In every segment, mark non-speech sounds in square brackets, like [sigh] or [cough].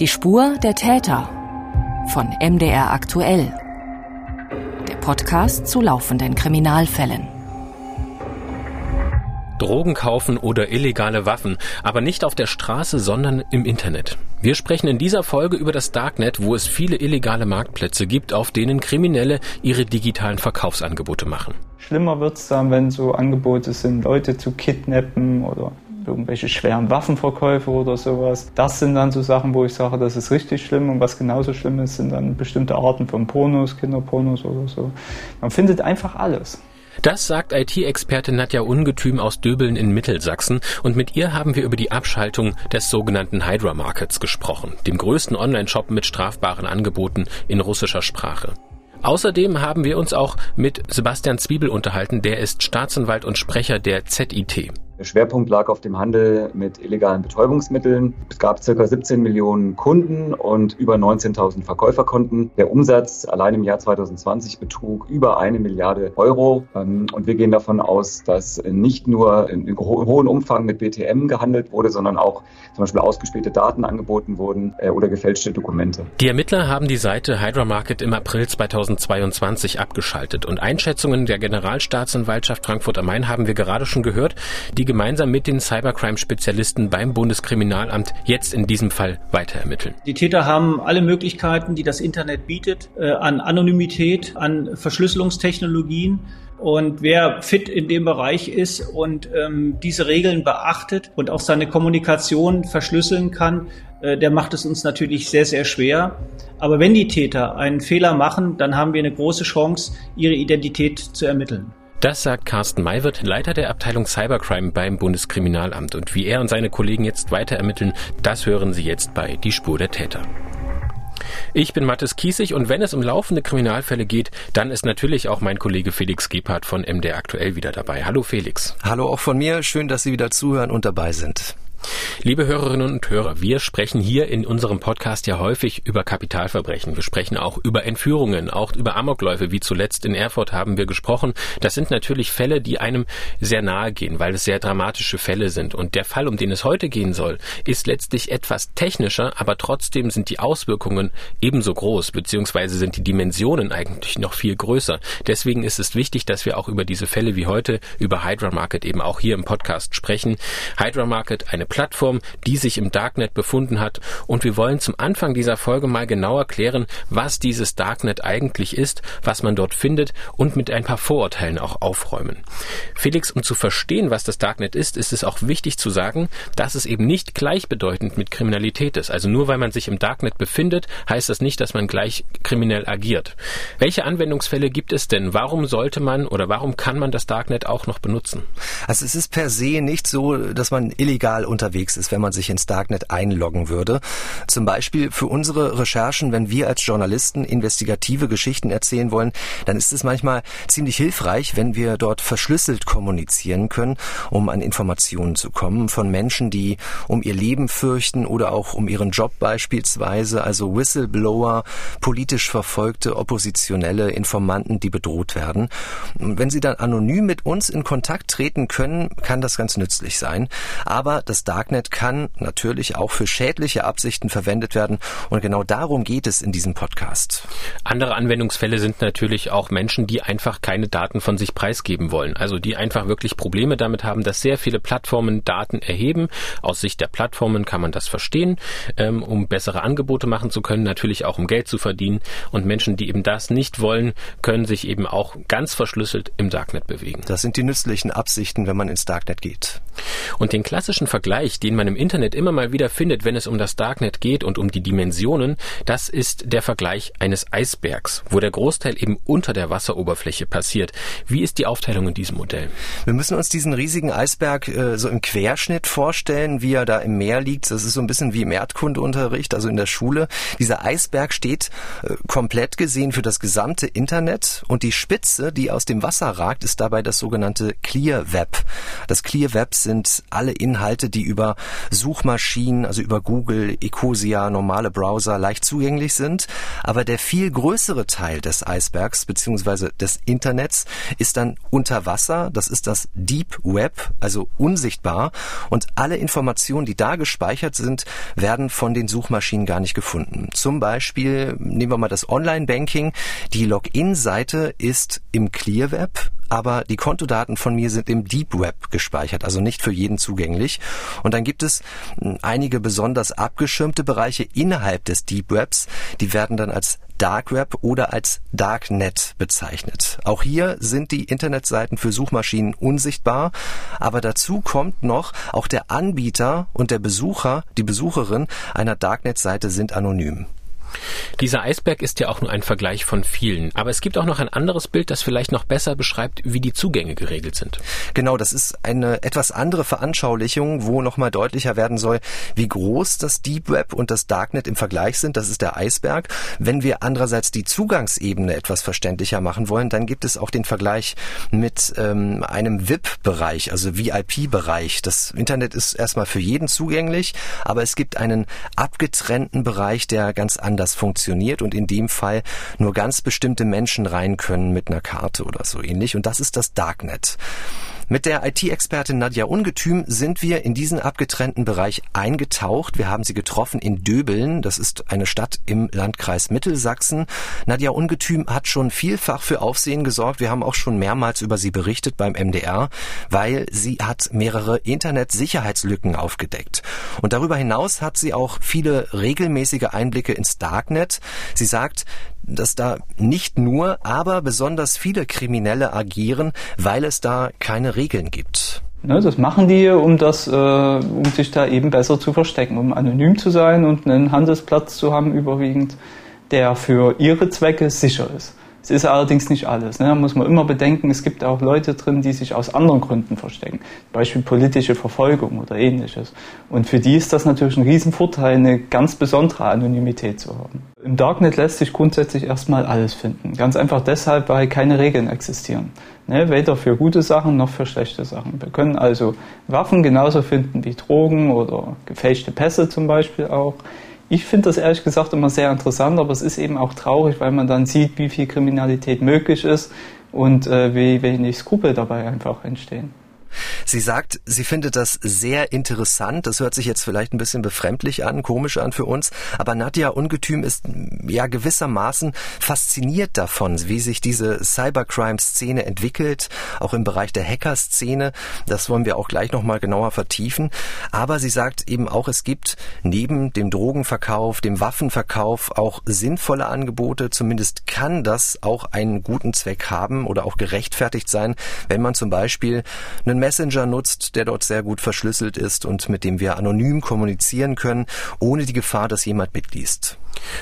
Die Spur der Täter von MDR aktuell. Der Podcast zu laufenden Kriminalfällen. Drogen kaufen oder illegale Waffen, aber nicht auf der Straße, sondern im Internet. Wir sprechen in dieser Folge über das Darknet, wo es viele illegale Marktplätze gibt, auf denen Kriminelle ihre digitalen Verkaufsangebote machen. Schlimmer wird es dann, wenn so Angebote sind, Leute zu kidnappen oder irgendwelche schweren Waffenverkäufe oder sowas. Das sind dann so Sachen, wo ich sage, das ist richtig schlimm. Und was genauso schlimm ist, sind dann bestimmte Arten von Pornos, Kinderpornos oder so. Man findet einfach alles. Das sagt IT-Experte Nadja Ungetüm aus Döbeln in Mittelsachsen und mit ihr haben wir über die Abschaltung des sogenannten Hydra Markets gesprochen, dem größten Online-Shop mit strafbaren Angeboten in russischer Sprache. Außerdem haben wir uns auch mit Sebastian Zwiebel unterhalten, der ist Staatsanwalt und Sprecher der ZIT. Der Schwerpunkt lag auf dem Handel mit illegalen Betäubungsmitteln. Es gab ca. 17 Millionen Kunden und über 19.000 Verkäuferkonten. Der Umsatz allein im Jahr 2020 betrug über eine Milliarde Euro. Ähm, und wir gehen davon aus, dass nicht nur in hohem Umfang mit BTM gehandelt wurde, sondern auch zum Beispiel ausgespielte Daten angeboten wurden äh, oder gefälschte Dokumente. Die Ermittler haben die Seite Hydra Market im April 2022 abgeschaltet und Einschätzungen der Generalstaatsanwaltschaft Frankfurt am Main haben wir gerade schon gehört. Die gemeinsam mit den Cybercrime-Spezialisten beim Bundeskriminalamt jetzt in diesem Fall weiter ermitteln. Die Täter haben alle Möglichkeiten, die das Internet bietet, äh, an Anonymität, an Verschlüsselungstechnologien. Und wer fit in dem Bereich ist und ähm, diese Regeln beachtet und auch seine Kommunikation verschlüsseln kann, äh, der macht es uns natürlich sehr, sehr schwer. Aber wenn die Täter einen Fehler machen, dann haben wir eine große Chance, ihre Identität zu ermitteln. Das sagt Carsten Maywirth, Leiter der Abteilung Cybercrime beim Bundeskriminalamt. Und wie er und seine Kollegen jetzt weiter ermitteln, das hören Sie jetzt bei Die Spur der Täter. Ich bin Mathis Kiesig und wenn es um laufende Kriminalfälle geht, dann ist natürlich auch mein Kollege Felix Gebhardt von MDR aktuell wieder dabei. Hallo Felix. Hallo auch von mir. Schön, dass Sie wieder zuhören und dabei sind. Liebe Hörerinnen und Hörer, wir sprechen hier in unserem Podcast ja häufig über Kapitalverbrechen. Wir sprechen auch über Entführungen, auch über Amokläufe, wie zuletzt in Erfurt haben wir gesprochen. Das sind natürlich Fälle, die einem sehr nahe gehen, weil es sehr dramatische Fälle sind. Und der Fall, um den es heute gehen soll, ist letztlich etwas technischer, aber trotzdem sind die Auswirkungen ebenso groß, beziehungsweise sind die Dimensionen eigentlich noch viel größer. Deswegen ist es wichtig, dass wir auch über diese Fälle wie heute, über Hydra Market eben auch hier im Podcast sprechen. Hydra Market, eine Plattform, die sich im Darknet befunden hat. Und wir wollen zum Anfang dieser Folge mal genau erklären, was dieses Darknet eigentlich ist, was man dort findet und mit ein paar Vorurteilen auch aufräumen. Felix, um zu verstehen, was das Darknet ist, ist es auch wichtig zu sagen, dass es eben nicht gleichbedeutend mit Kriminalität ist. Also nur weil man sich im Darknet befindet, heißt das nicht, dass man gleich kriminell agiert. Welche Anwendungsfälle gibt es denn? Warum sollte man oder warum kann man das Darknet auch noch benutzen? Also es ist per se nicht so, dass man illegal unterwegs ist, wenn man sich ins Darknet einloggen würde. Zum Beispiel für unsere Recherchen, wenn wir als Journalisten investigative Geschichten erzählen wollen, dann ist es manchmal ziemlich hilfreich, wenn wir dort verschlüsselt kommunizieren können, um an Informationen zu kommen von Menschen, die um ihr Leben fürchten oder auch um ihren Job beispielsweise, also Whistleblower, politisch verfolgte Oppositionelle, Informanten, die bedroht werden. Und wenn sie dann anonym mit uns in Kontakt treten können, kann das ganz nützlich sein. Aber das Darknet kann natürlich auch für schädliche Absichten verwendet werden und genau darum geht es in diesem Podcast. Andere Anwendungsfälle sind natürlich auch Menschen, die einfach keine Daten von sich preisgeben wollen. Also die einfach wirklich Probleme damit haben, dass sehr viele Plattformen Daten erheben. Aus Sicht der Plattformen kann man das verstehen, ähm, um bessere Angebote machen zu können, natürlich auch um Geld zu verdienen. Und Menschen, die eben das nicht wollen, können sich eben auch ganz verschlüsselt im Darknet bewegen. Das sind die nützlichen Absichten, wenn man ins Darknet geht. Und den klassischen Vergleich, den man im Internet immer mal wieder findet, wenn es um das Darknet geht und um die Dimensionen, das ist der Vergleich eines Eisbergs, wo der Großteil eben unter der Wasseroberfläche passiert. Wie ist die Aufteilung in diesem Modell? Wir müssen uns diesen riesigen Eisberg äh, so im Querschnitt vorstellen, wie er da im Meer liegt. Das ist so ein bisschen wie im Erdkundeunterricht, also in der Schule. Dieser Eisberg steht äh, komplett gesehen für das gesamte Internet und die Spitze, die aus dem Wasser ragt, ist dabei das sogenannte Clear Web. Das Clear Web sind alle Inhalte, die über Suchmaschinen, also über Google, Ecosia, normale Browser leicht zugänglich sind. Aber der viel größere Teil des Eisbergs beziehungsweise des Internets ist dann unter Wasser. Das ist das Deep Web, also unsichtbar. Und alle Informationen, die da gespeichert sind, werden von den Suchmaschinen gar nicht gefunden. Zum Beispiel nehmen wir mal das Online-Banking. Die Login-Seite ist im Clear Web, aber die Kontodaten von mir sind im Deep Web gespeichert, also nicht für jeden zugänglich. Und dann gibt es hm, einige besonders abgeschirmte Bereiche innerhalb des Deep Webs, die werden dann als Dark Web oder als Darknet bezeichnet. Auch hier sind die Internetseiten für Suchmaschinen unsichtbar, aber dazu kommt noch, auch der Anbieter und der Besucher, die Besucherin einer Darknet-Seite sind anonym. Dieser Eisberg ist ja auch nur ein Vergleich von vielen. Aber es gibt auch noch ein anderes Bild, das vielleicht noch besser beschreibt, wie die Zugänge geregelt sind. Genau, das ist eine etwas andere Veranschaulichung, wo nochmal deutlicher werden soll, wie groß das Deep Web und das Darknet im Vergleich sind. Das ist der Eisberg. Wenn wir andererseits die Zugangsebene etwas verständlicher machen wollen, dann gibt es auch den Vergleich mit ähm, einem VIP-Bereich, also VIP-Bereich. Das Internet ist erstmal für jeden zugänglich, aber es gibt einen abgetrennten Bereich, der ganz anders anders funktioniert und in dem Fall nur ganz bestimmte Menschen rein können mit einer Karte oder so ähnlich. Und das ist das Darknet. Mit der IT-Expertin Nadja Ungetüm sind wir in diesen abgetrennten Bereich eingetaucht. Wir haben sie getroffen in Döbeln. Das ist eine Stadt im Landkreis Mittelsachsen. Nadja Ungetüm hat schon vielfach für Aufsehen gesorgt. Wir haben auch schon mehrmals über sie berichtet beim MDR, weil sie hat mehrere Internet-Sicherheitslücken aufgedeckt. Und darüber hinaus hat sie auch viele regelmäßige Einblicke ins Darknet. Sie sagt, dass da nicht nur, aber besonders viele Kriminelle agieren, weil es da keine Regeln gibt. Das machen die, um das, äh, um sich da eben besser zu verstecken, um anonym zu sein und einen Handelsplatz zu haben überwiegend, der für ihre Zwecke sicher ist. Es ist allerdings nicht alles. Ne? Da muss man immer bedenken, es gibt auch Leute drin, die sich aus anderen Gründen verstecken. Beispiel politische Verfolgung oder ähnliches. Und für die ist das natürlich ein Riesenvorteil, eine ganz besondere Anonymität zu haben. Im Darknet lässt sich grundsätzlich erstmal alles finden. Ganz einfach deshalb, weil keine Regeln existieren. Ne? Weder für gute Sachen noch für schlechte Sachen. Wir können also Waffen genauso finden wie Drogen oder gefälschte Pässe zum Beispiel auch. Ich finde das ehrlich gesagt immer sehr interessant, aber es ist eben auch traurig, weil man dann sieht, wie viel Kriminalität möglich ist und äh, wie wenig Skrupel dabei einfach entstehen. Sie sagt, sie findet das sehr interessant. Das hört sich jetzt vielleicht ein bisschen befremdlich an, komisch an für uns. Aber Nadja Ungetüm ist ja gewissermaßen fasziniert davon, wie sich diese Cybercrime-Szene entwickelt, auch im Bereich der Hacker-Szene. Das wollen wir auch gleich nochmal genauer vertiefen. Aber sie sagt eben auch, es gibt neben dem Drogenverkauf, dem Waffenverkauf auch sinnvolle Angebote. Zumindest kann das auch einen guten Zweck haben oder auch gerechtfertigt sein, wenn man zum Beispiel einen Messenger nutzt, der dort sehr gut verschlüsselt ist und mit dem wir anonym kommunizieren können, ohne die Gefahr, dass jemand mitliest.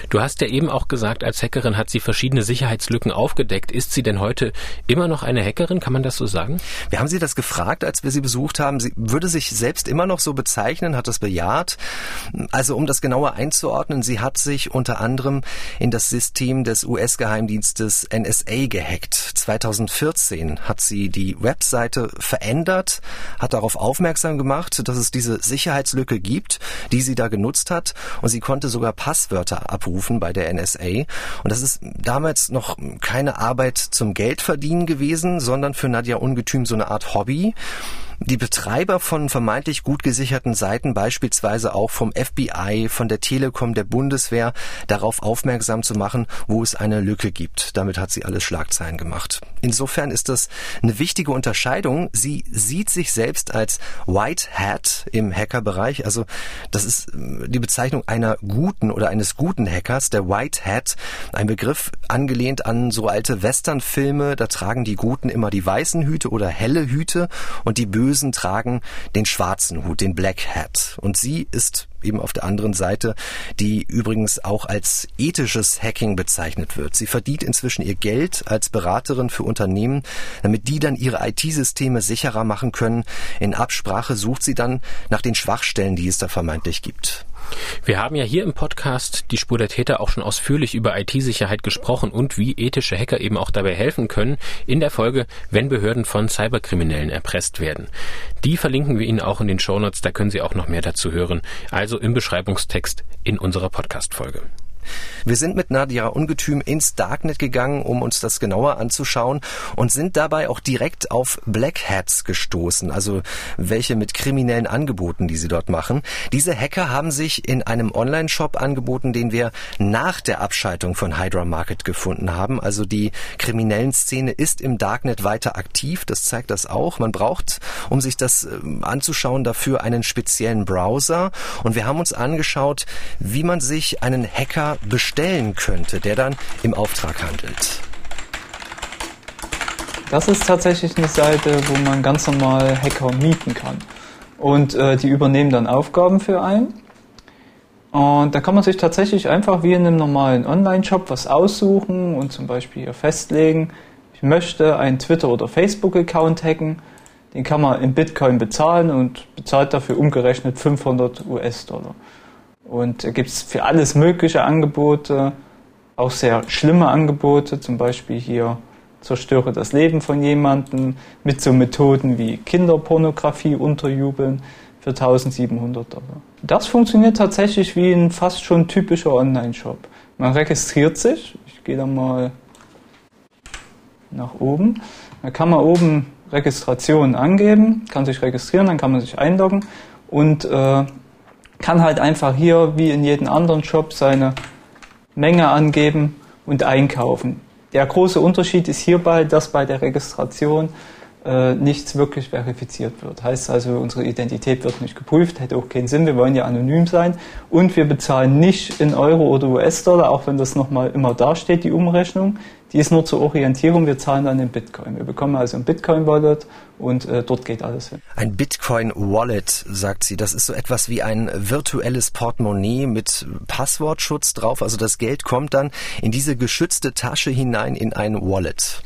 Du hast ja eben auch gesagt, als Hackerin hat sie verschiedene Sicherheitslücken aufgedeckt. Ist sie denn heute immer noch eine Hackerin? Kann man das so sagen? Wir haben sie das gefragt, als wir sie besucht haben. Sie würde sich selbst immer noch so bezeichnen, hat das bejaht. Also um das genauer einzuordnen, sie hat sich unter anderem in das System des US-Geheimdienstes NSA gehackt. 2014 hat sie die Webseite verändert, hat darauf aufmerksam gemacht, dass es diese Sicherheitslücke gibt, die sie da genutzt hat und sie konnte sogar Passwörter abrufen bei der NSA. Und das ist damals noch keine Arbeit zum Geldverdienen gewesen, sondern für Nadja Ungetüm so eine Art Hobby die Betreiber von vermeintlich gut gesicherten Seiten, beispielsweise auch vom FBI, von der Telekom, der Bundeswehr, darauf aufmerksam zu machen, wo es eine Lücke gibt. Damit hat sie alles Schlagzeilen gemacht. Insofern ist das eine wichtige Unterscheidung. Sie sieht sich selbst als White Hat im Hackerbereich. Also das ist äh, die Bezeichnung einer guten oder eines guten Hackers, der White Hat. Ein Begriff angelehnt an so alte Westernfilme. Da tragen die Guten immer die weißen Hüte oder helle Hüte und die Bösen Bösen tragen den schwarzen Hut, den Black Hat. Und sie ist eben auf der anderen Seite, die übrigens auch als ethisches Hacking bezeichnet wird. Sie verdient inzwischen ihr Geld als Beraterin für Unternehmen, damit die dann ihre IT-Systeme sicherer machen können. In Absprache sucht sie dann nach den Schwachstellen, die es da vermeintlich gibt. Wir haben ja hier im Podcast die Spur der Täter auch schon ausführlich über IT-Sicherheit gesprochen und wie ethische Hacker eben auch dabei helfen können in der Folge, wenn Behörden von Cyberkriminellen erpresst werden. Die verlinken wir Ihnen auch in den Shownotes, da können Sie auch noch mehr dazu hören, also im Beschreibungstext in unserer Podcast-Folge. Wir sind mit Nadia Ungetüm ins Darknet gegangen, um uns das genauer anzuschauen und sind dabei auch direkt auf Black Hats gestoßen, also welche mit kriminellen Angeboten, die sie dort machen. Diese Hacker haben sich in einem Online-Shop angeboten, den wir nach der Abschaltung von Hydra Market gefunden haben. Also die kriminellen Szene ist im Darknet weiter aktiv, das zeigt das auch. Man braucht, um sich das ähm, anzuschauen, dafür einen speziellen Browser und wir haben uns angeschaut, wie man sich einen Hacker bestellen könnte, der dann im Auftrag handelt? Das ist tatsächlich eine Seite, wo man ganz normal Hacker mieten kann. Und äh, die übernehmen dann Aufgaben für einen. Und da kann man sich tatsächlich einfach wie in einem normalen Online-Shop was aussuchen und zum Beispiel hier festlegen, ich möchte einen Twitter- oder Facebook-Account hacken. Den kann man in Bitcoin bezahlen und bezahlt dafür umgerechnet 500 US-Dollar. Und da gibt es für alles mögliche Angebote, auch sehr schlimme Angebote, zum Beispiel hier zerstöre das Leben von jemandem mit so Methoden wie Kinderpornografie unterjubeln für 1700 Dollar. Das funktioniert tatsächlich wie ein fast schon typischer Online-Shop. Man registriert sich, ich gehe da mal nach oben, da kann man oben Registration angeben, kann sich registrieren, dann kann man sich einloggen und äh, kann halt einfach hier wie in jedem anderen Shop seine Menge angeben und einkaufen. Der große Unterschied ist hierbei, dass bei der Registration äh, nichts wirklich verifiziert wird. Heißt also, unsere Identität wird nicht geprüft, hätte auch keinen Sinn, wir wollen ja anonym sein und wir bezahlen nicht in Euro oder US-Dollar, auch wenn das nochmal immer dasteht, die Umrechnung. Die ist nur zur Orientierung, wir zahlen dann in Bitcoin. Wir bekommen also ein Bitcoin-Wallet und äh, dort geht alles hin. Ein Bitcoin-Wallet, sagt sie, das ist so etwas wie ein virtuelles Portemonnaie mit Passwortschutz drauf. Also das Geld kommt dann in diese geschützte Tasche hinein in ein Wallet.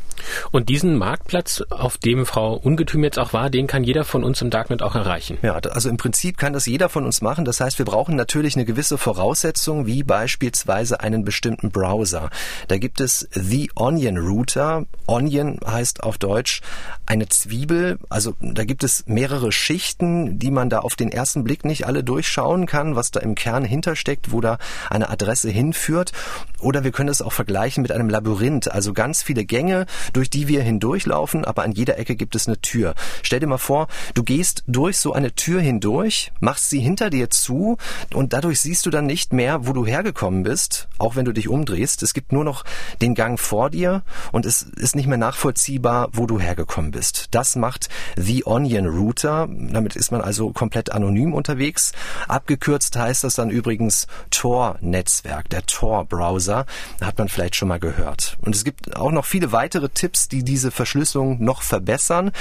Und diesen Marktplatz, auf dem Frau Ungetüm jetzt auch war, den kann jeder von uns im Darknet auch erreichen. Ja, also im Prinzip kann das jeder von uns machen. Das heißt, wir brauchen natürlich eine gewisse Voraussetzung, wie beispielsweise einen bestimmten Browser. Da gibt es The Onion Router. Onion heißt auf Deutsch eine Zwiebel. Also da gibt es mehrere Schichten, die man da auf den ersten Blick nicht alle durchschauen kann, was da im Kern hintersteckt, wo da eine Adresse hinführt. Oder wir können es auch vergleichen mit einem Labyrinth, also ganz viele Gänge, durch die wir hindurchlaufen, aber an jeder Ecke gibt es eine Tür. Stell dir mal vor, du gehst durch so eine Tür hindurch, machst sie hinter dir zu und dadurch siehst du dann nicht mehr, wo du hergekommen bist, auch wenn du dich umdrehst. Es gibt nur noch den Gang vor dir und es ist nicht mehr nachvollziehbar, wo du hergekommen bist. Das macht The Onion Router. Damit ist man also komplett anonym unterwegs. Abgekürzt heißt das dann übrigens Tor-Netzwerk, der Tor-Browser. Hat man vielleicht schon mal gehört. Und es gibt auch noch viele weitere Tipps, die diese Verschlüsselung noch verbessern.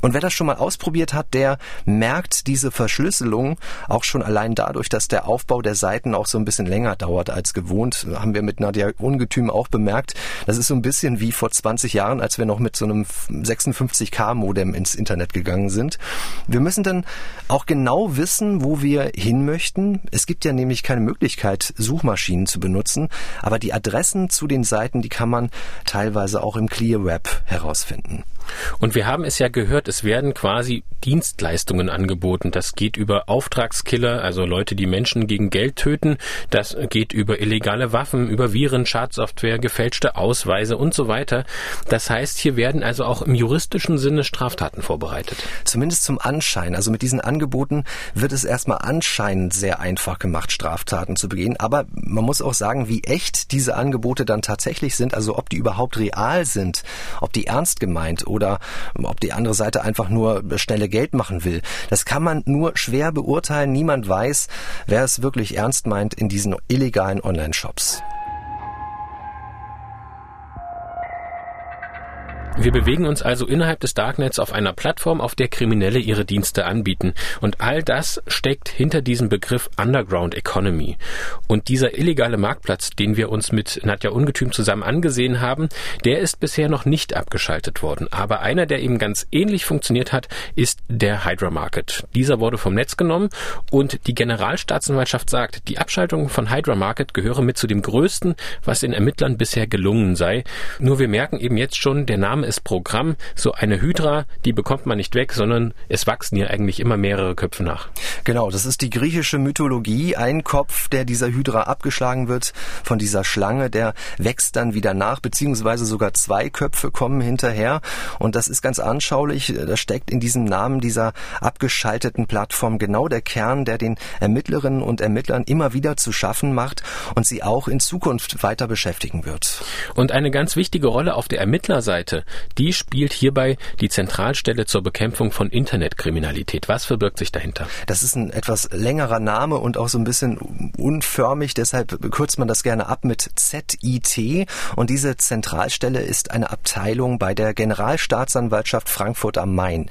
Und wer das schon mal ausprobiert hat, der merkt diese Verschlüsselung auch schon allein dadurch, dass der Aufbau der Seiten auch so ein bisschen länger dauert als gewohnt. Haben wir mit Nadia Ungetüm auch bemerkt. Das ist so ein bisschen wie vor 20 Jahren, als wir noch mit so einem 56k Modem ins Internet gegangen sind. Wir müssen dann auch genau wissen, wo wir hin möchten. Es gibt ja nämlich keine Möglichkeit, Suchmaschinen zu benutzen, aber die Adressen zu den Seiten, die kann man teilweise auch im Clear Web herausfinden. Und wir haben es ja gehört, es werden quasi Dienstleistungen angeboten. Das geht über Auftragskiller, also Leute, die Menschen gegen Geld töten. Das geht über illegale Waffen, über Viren, Schadsoftware, gefälschte Ausweise und so weiter. Das heißt, hier werden also auch im juristischen Sinne Straftaten vorbereitet. Zumindest zum Anschein. Also mit diesen Angeboten wird es erstmal anscheinend sehr einfach gemacht, Straftaten zu begehen. Aber man muss auch sagen, wie echt diese Angebote dann tatsächlich sind, also ob die überhaupt real sind, ob die ernst gemeint oder ob die andere Seite einfach nur schnelle Geld machen will. Das kann man nur schwer beurteilen. Niemand weiß, wer es wirklich ernst meint in diesen illegalen Online-Shops. Wir bewegen uns also innerhalb des Darknets auf einer Plattform, auf der Kriminelle ihre Dienste anbieten. Und all das steckt hinter diesem Begriff Underground Economy. Und dieser illegale Marktplatz, den wir uns mit Nadja Ungetüm zusammen angesehen haben, der ist bisher noch nicht abgeschaltet worden. Aber einer, der eben ganz ähnlich funktioniert hat, ist der Hydra Market. Dieser wurde vom Netz genommen und die Generalstaatsanwaltschaft sagt, die Abschaltung von Hydra Market gehöre mit zu dem größten, was den Ermittlern bisher gelungen sei. Nur wir merken eben jetzt schon, der Name ist Programm. So eine Hydra, die bekommt man nicht weg, sondern es wachsen hier eigentlich immer mehrere Köpfe nach. Genau, das ist die griechische Mythologie. Ein Kopf, der dieser Hydra abgeschlagen wird von dieser Schlange, der wächst dann wieder nach, beziehungsweise sogar zwei Köpfe kommen hinterher. Und das ist ganz anschaulich. Da steckt in diesem Namen dieser abgeschalteten Plattform genau der Kern, der den Ermittlerinnen und Ermittlern immer wieder zu schaffen macht und sie auch in Zukunft weiter beschäftigen wird. Und eine ganz wichtige Rolle auf der Ermittlerseite, die spielt hierbei die Zentralstelle zur Bekämpfung von Internetkriminalität. Was verbirgt sich dahinter? Das ist ein etwas längerer Name und auch so ein bisschen unförmig, deshalb kürzt man das gerne ab mit ZIT. Und diese Zentralstelle ist eine Abteilung bei der Generalstaatsanwaltschaft Frankfurt am Main.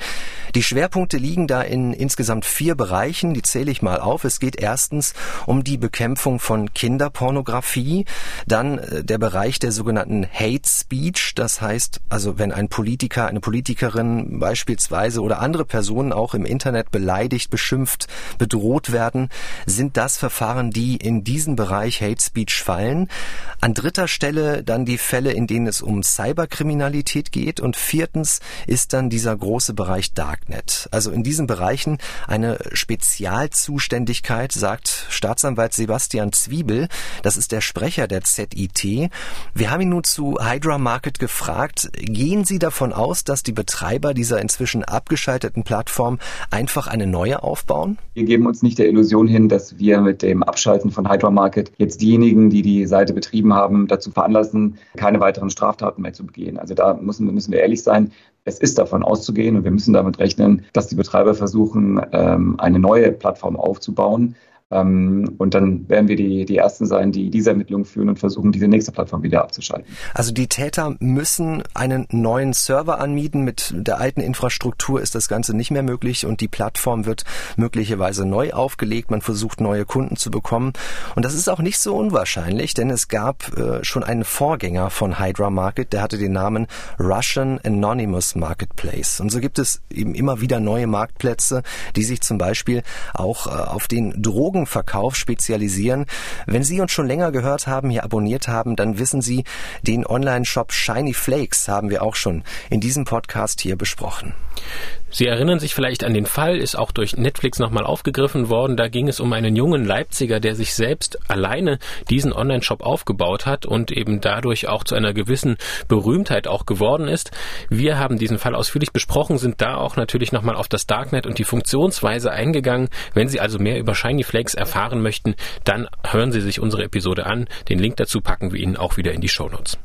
Die Schwerpunkte liegen da in insgesamt vier Bereichen, die zähle ich mal auf. Es geht erstens um die Bekämpfung von Kinderpornografie, dann äh, der Bereich der sogenannten Hate Speech, das heißt also wenn ein Politiker, eine Politikerin beispielsweise oder andere Personen auch im Internet beleidigt, beschimpft, bedroht werden, sind das Verfahren, die in diesen Bereich Hate Speech fallen. An dritter Stelle dann die Fälle, in denen es um Cyberkriminalität geht und viertens ist dann dieser große Bereich Darknet. Also in diesen Bereichen eine Spezialzuständigkeit, sagt Staatsanwalt Sebastian Zwiebel. Das ist der Sprecher der ZIT. Wir haben ihn nun zu Hydra Market gefragt, gehen Sie davon aus, dass die Betreiber dieser inzwischen abgeschalteten Plattform einfach eine neue aufbauen? Wir geben uns nicht der Illusion hin, dass wir mit dem Abschalten von Hydra Market jetzt diejenigen, die die Seite betrieben haben, dazu veranlassen, keine weiteren Straftaten mehr zu begehen. Also da müssen, müssen wir ehrlich sein. Es ist davon auszugehen und wir müssen damit rechnen, dass die Betreiber versuchen, ähm, eine neue Plattform aufzubauen, und dann werden wir die, die Ersten sein, die diese Ermittlungen führen und versuchen, diese nächste Plattform wieder abzuschalten. Also die Täter müssen einen neuen Server anmieten. Mit der alten Infrastruktur ist das Ganze nicht mehr möglich und die Plattform wird möglicherweise neu aufgelegt. Man versucht, neue Kunden zu bekommen. Und das ist auch nicht so unwahrscheinlich, denn es gab äh, schon einen Vorgänger von Hydra Market, der hatte den Namen Russian Anonymous Marketplace. Und so gibt es eben immer wieder neue Marktplätze, die sich zum Beispiel auch äh, auf den Drogen Drogenverkauf spezialisieren. Wenn Sie uns schon länger gehört haben, hier abonniert haben, dann wissen Sie, den Online-Shop Shiny Flakes haben wir auch schon in diesem Podcast hier besprochen. Sie erinnern sich vielleicht an den Fall, ist auch durch Netflix nochmal aufgegriffen worden. Da ging es um einen jungen Leipziger, der sich selbst alleine diesen Online-Shop aufgebaut hat und eben dadurch auch zu einer gewissen Berühmtheit auch geworden ist. Wir haben diesen Fall ausführlich besprochen, sind da auch natürlich nochmal auf das Darknet und die Funktionsweise eingegangen. Wenn Sie also mehr über Shiny Flakes erfahren möchten, dann hören Sie sich unsere Episode an. Den Link dazu packen wir Ihnen auch wieder in die Show Notes.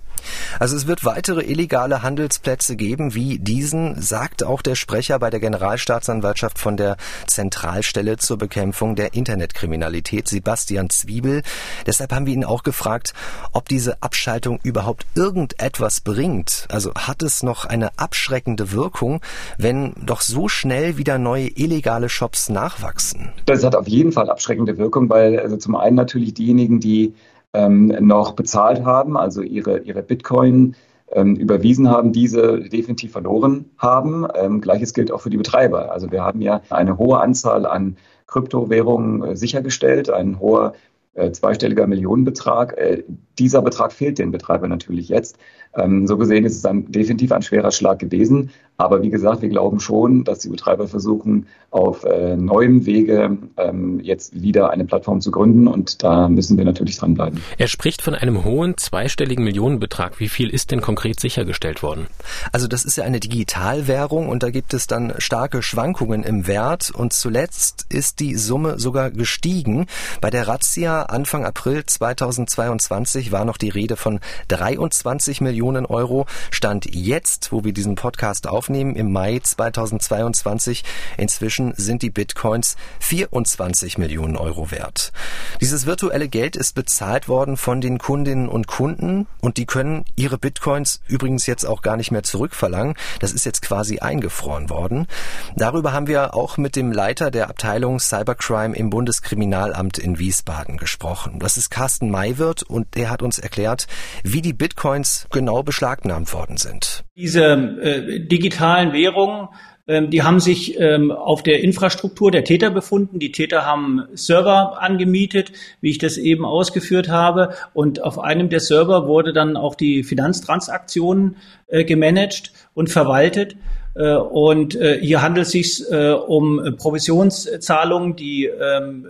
Also es wird weitere illegale Handelsplätze geben wie diesen, sagt auch der Sprecher bei der Generalstaatsanwaltschaft von der Zentralstelle zur Bekämpfung der Internetkriminalität, Sebastian Zwiebel. Deshalb haben wir ihn auch gefragt, ob diese Abschaltung überhaupt irgendetwas bringt. Also hat es noch eine abschreckende Wirkung, wenn doch so schnell wieder neue illegale Shops nachwachsen? Das hat auf jeden Fall abschreckende Wirkung, weil also zum einen natürlich diejenigen, die ähm, noch bezahlt haben, also ihre, ihre Bitcoin ähm, überwiesen haben, diese definitiv verloren haben. Ähm, Gleiches gilt auch für die Betreiber. Also wir haben ja eine hohe Anzahl an Kryptowährungen äh, sichergestellt, ein hoher äh, zweistelliger Millionenbetrag. Äh, dieser Betrag fehlt den Betreibern natürlich jetzt. Ähm, so gesehen ist es ein, definitiv ein schwerer Schlag gewesen. Aber wie gesagt, wir glauben schon, dass die Betreiber versuchen, auf äh, neuem Wege ähm, jetzt wieder eine Plattform zu gründen. Und da müssen wir natürlich dranbleiben. Er spricht von einem hohen zweistelligen Millionenbetrag. Wie viel ist denn konkret sichergestellt worden? Also das ist ja eine Digitalwährung und da gibt es dann starke Schwankungen im Wert. Und zuletzt ist die Summe sogar gestiegen. Bei der Razzia Anfang April 2022 war noch die Rede von 23 Millionen Millionen Euro. Stand jetzt, wo wir diesen Podcast aufnehmen, im Mai 2022. Inzwischen sind die Bitcoins 24 Millionen Euro wert. Dieses virtuelle Geld ist bezahlt worden von den Kundinnen und Kunden und die können ihre Bitcoins übrigens jetzt auch gar nicht mehr zurückverlangen. Das ist jetzt quasi eingefroren worden. Darüber haben wir auch mit dem Leiter der Abteilung Cybercrime im Bundeskriminalamt in Wiesbaden gesprochen. Das ist Carsten Maywirt und der hat uns erklärt, wie die Bitcoins genau beschlagnahmt worden sind. Diese äh, digitalen Währungen ähm, die haben sich ähm, auf der Infrastruktur der Täter befunden. Die Täter haben Server angemietet, wie ich das eben ausgeführt habe. Und auf einem der Server wurde dann auch die Finanztransaktionen äh, gemanagt und verwaltet. Äh, und äh, hier handelt es sich um Provisionszahlungen, die ähm,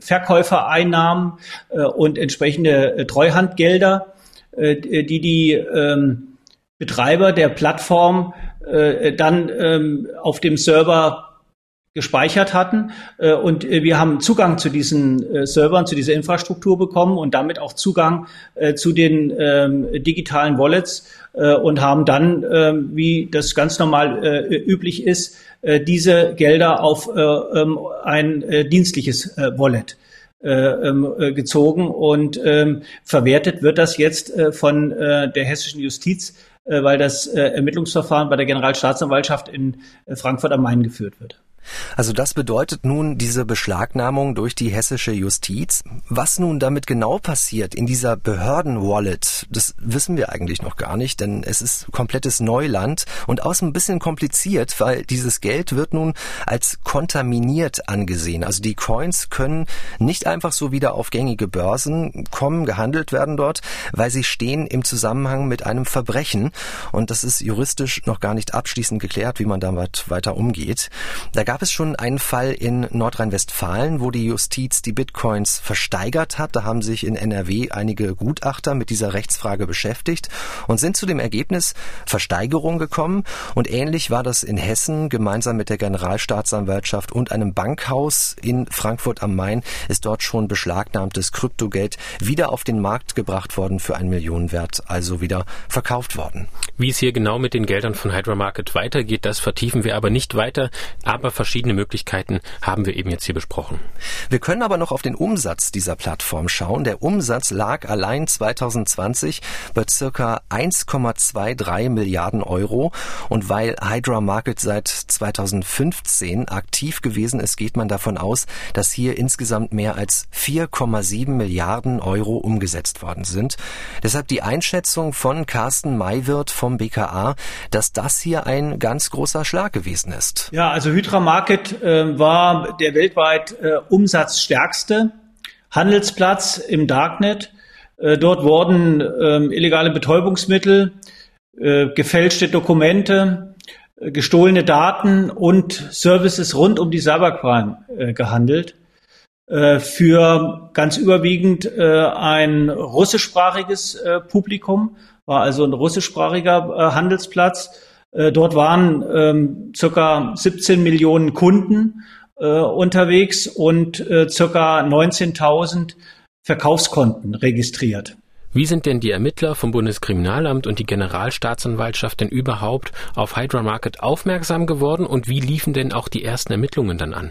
Verkäufereinnahmen und entsprechende Treuhandgelder, die die Betreiber der Plattform äh, dann ähm, auf dem Server gespeichert hatten. Äh, und äh, wir haben Zugang zu diesen äh, Servern, zu dieser Infrastruktur bekommen und damit auch Zugang äh, zu den ähm, digitalen Wallets äh, und haben dann, äh, wie das ganz normal äh, üblich ist, äh, diese Gelder auf äh, ähm, ein äh, dienstliches äh, Wallet äh, ähm, äh, gezogen und ähm, verwertet wird das jetzt äh, von äh, der hessischen Justiz äh, weil das äh, Ermittlungsverfahren bei der Generalstaatsanwaltschaft in äh, Frankfurt am Main geführt wird. Also das bedeutet nun diese Beschlagnahmung durch die hessische Justiz. Was nun damit genau passiert in dieser Behörden-Wallet, das wissen wir eigentlich noch gar nicht, denn es ist komplettes Neuland und außen ein bisschen kompliziert, weil dieses Geld wird nun als kontaminiert angesehen. Also die Coins können nicht einfach so wieder auf gängige Börsen kommen, gehandelt werden dort, weil sie stehen im Zusammenhang mit einem Verbrechen und das ist juristisch noch gar nicht abschließend geklärt, wie man damit weiter umgeht. Da gab es schon einen Fall in Nordrhein-Westfalen, wo die Justiz die Bitcoins versteigert hat. Da haben sich in NRW einige Gutachter mit dieser Rechtsfrage beschäftigt und sind zu dem Ergebnis Versteigerung gekommen. Und ähnlich war das in Hessen. Gemeinsam mit der Generalstaatsanwaltschaft und einem Bankhaus in Frankfurt am Main ist dort schon beschlagnahmtes Kryptogeld wieder auf den Markt gebracht worden für einen Millionenwert, also wieder verkauft worden. Wie es hier genau mit den Geldern von Hydra Market weitergeht, das vertiefen wir aber nicht weiter. Aber verschiedene Möglichkeiten haben wir eben jetzt hier besprochen. Wir können aber noch auf den Umsatz dieser Plattform schauen. Der Umsatz lag allein 2020 bei circa 1,23 Milliarden Euro. Und weil Hydra Market seit 2015 aktiv gewesen ist, geht man davon aus, dass hier insgesamt mehr als 4,7 Milliarden Euro umgesetzt worden sind. Deshalb die Einschätzung von Carsten Maywirt vom BKA, dass das hier ein ganz großer Schlag gewesen ist. Ja, also Hydra Market äh, war der weltweit äh, umsatzstärkste Handelsplatz im Darknet. Äh, dort wurden ähm, illegale Betäubungsmittel, äh, gefälschte Dokumente, äh, gestohlene Daten und Services rund um die Cybercrime äh, gehandelt. Für ganz überwiegend ein russischsprachiges Publikum, war also ein russischsprachiger Handelsplatz dort waren ähm, circa 17 Millionen Kunden äh, unterwegs und äh, circa 19.000 Verkaufskonten registriert. Wie sind denn die Ermittler vom Bundeskriminalamt und die Generalstaatsanwaltschaft denn überhaupt auf Hydra Market aufmerksam geworden und wie liefen denn auch die ersten Ermittlungen dann an?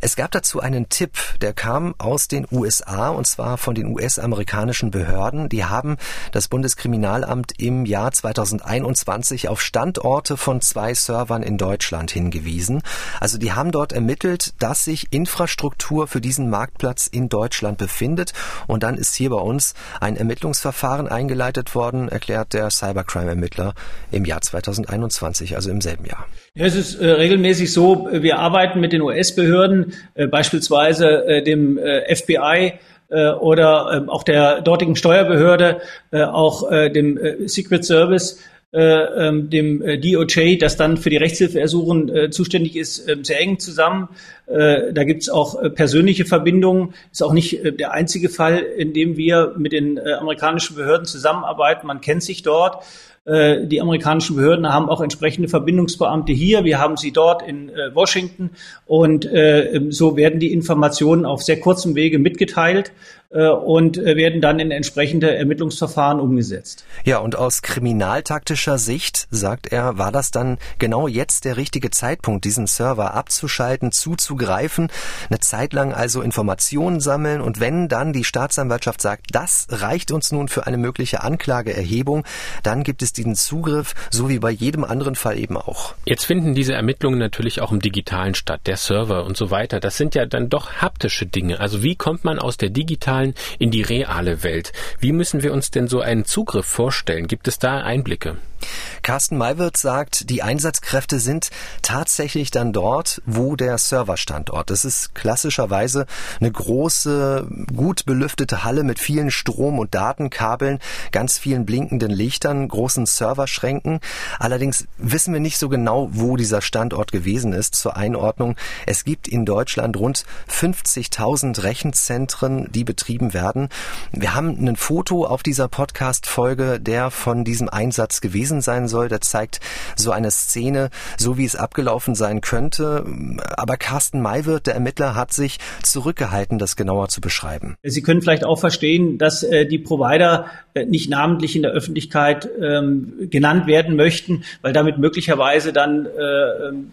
Es gab dazu einen Tipp, der kam aus den USA und zwar von den US-amerikanischen Behörden. Die haben das Bundeskriminalamt im Jahr 2021 auf Standorte von zwei Servern in Deutschland hingewiesen. Also die haben dort ermittelt, dass sich Infrastruktur für diesen Marktplatz in Deutschland befindet und dann ist hier bei uns ein Ermittlungsverfahren eingeleitet worden, erklärt der Cybercrime-Ermittler im Jahr 2021, also im selben Jahr. Ja, es ist äh, regelmäßig so, wir arbeiten mit den US-Behörden, äh, beispielsweise äh, dem äh, FBI äh, oder ähm, auch der dortigen Steuerbehörde, äh, auch dem Secret Service, ähm, dem DOJ, das dann für die Rechtshilfeersuchen zuständig ist, ähm, sehr eng zusammen. da gibt es auch persönliche Verbindungen. Ist auch nicht der einzige Fall, in dem wir mit den amerikanischen Behörden zusammenarbeiten. Man kennt sich dort. Äh, die amerikanischen Behörden haben auch entsprechende Verbindungsbeamte hier. Wir haben sie dort in äh, Washington. Und äh, so werden die Informationen auf sehr kurzem Wege mitgeteilt und äh, werden dann in entsprechende Ermittlungsverfahren umgesetzt. Ja, und aus kriminaltaktischer Sicht, sagt er, war das dann genau jetzt der richtige Zeitpunkt, diesen Server abzuschalten, zuzugreifen, eine Zeit lang also Informationen sammeln und wenn dann die Staatsanwaltschaft sagt, das reicht uns nun für eine mögliche Anklageerhebung, dann gibt es diesen Zugriff, so wie bei jedem anderen Fall eben auch. Jetzt finden diese Ermittlungen natürlich auch im Digitalen statt, der Server und so weiter. Das sind ja dann doch haptische Dinge. Also wie kommt man aus der digitalen in die reale Welt? Wie müssen wir uns denn so einen Zugriff vorstellen? Gibt es da Einblicke? Carsten Maywirth sagt, die Einsatzkräfte sind tatsächlich dann dort, wo der Serverstandort. Das ist klassischerweise eine große, gut belüftete Halle mit vielen Strom- und Datenkabeln, ganz vielen blinkenden Lichtern, großen Serverschränken. Allerdings wissen wir nicht so genau, wo dieser Standort gewesen ist. Zur Einordnung. Es gibt in Deutschland rund 50.000 Rechenzentren, die betrieben werden. Wir haben ein Foto auf dieser Podcast-Folge, der von diesem Einsatz gewesen sein soll. Der zeigt so eine Szene, so wie es abgelaufen sein könnte. Aber Carsten Maywirth, der Ermittler, hat sich zurückgehalten, das genauer zu beschreiben. Sie können vielleicht auch verstehen, dass äh, die Provider äh, nicht namentlich in der Öffentlichkeit ähm, genannt werden möchten, weil damit möglicherweise dann äh, ähm,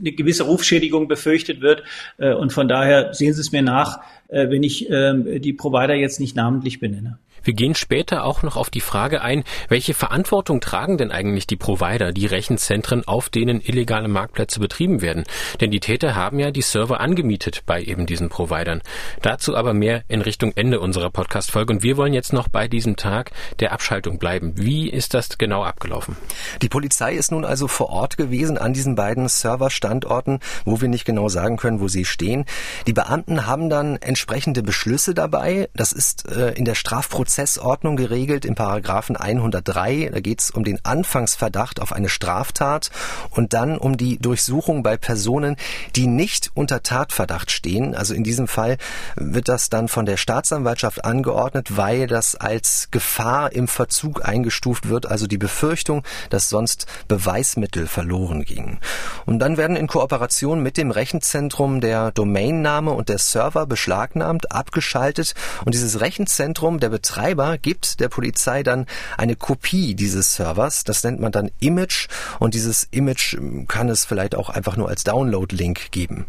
eine gewisse Rufschädigung befürchtet wird. Äh, und von daher sehen Sie es mir nach, äh, wenn ich ähm, die Provider jetzt nicht namentlich benenne. Wir gehen später auch noch auf die Frage ein, welche Verantwortung tragen denn eigentlich die Provider, die Rechenzentren, auf denen illegale Marktplätze betrieben werden? Denn die Täter haben ja die Server angemietet bei eben diesen Providern. Dazu aber mehr in Richtung Ende unserer Podcast-Folge. Und wir wollen jetzt noch bei diesem Tag der Abschaltung bleiben. Wie ist das genau abgelaufen? Die Polizei ist nun also vor Ort gewesen an diesen beiden Serverstandorten, wo wir nicht genau sagen können, wo sie stehen. Die Beamten haben dann entsprechende Beschlüsse dabei. Das ist äh, in der Strafprozess Prozessordnung geregelt im Paragraphen 103. Da geht es um den Anfangsverdacht auf eine Straftat und dann um die Durchsuchung bei Personen, die nicht unter Tatverdacht stehen. Also in diesem Fall wird das dann von der Staatsanwaltschaft angeordnet, weil das als Gefahr im Verzug eingestuft wird, also die Befürchtung, dass sonst Beweismittel verloren gingen. Und dann werden in Kooperation mit dem Rechenzentrum der Domainname und der Server beschlagnahmt, abgeschaltet und dieses Rechenzentrum, der Betreiber Betreiber gibt der Polizei dann eine Kopie dieses Servers. Das nennt man dann Image und dieses Image ähm, kann es vielleicht auch einfach nur als Download-Link geben.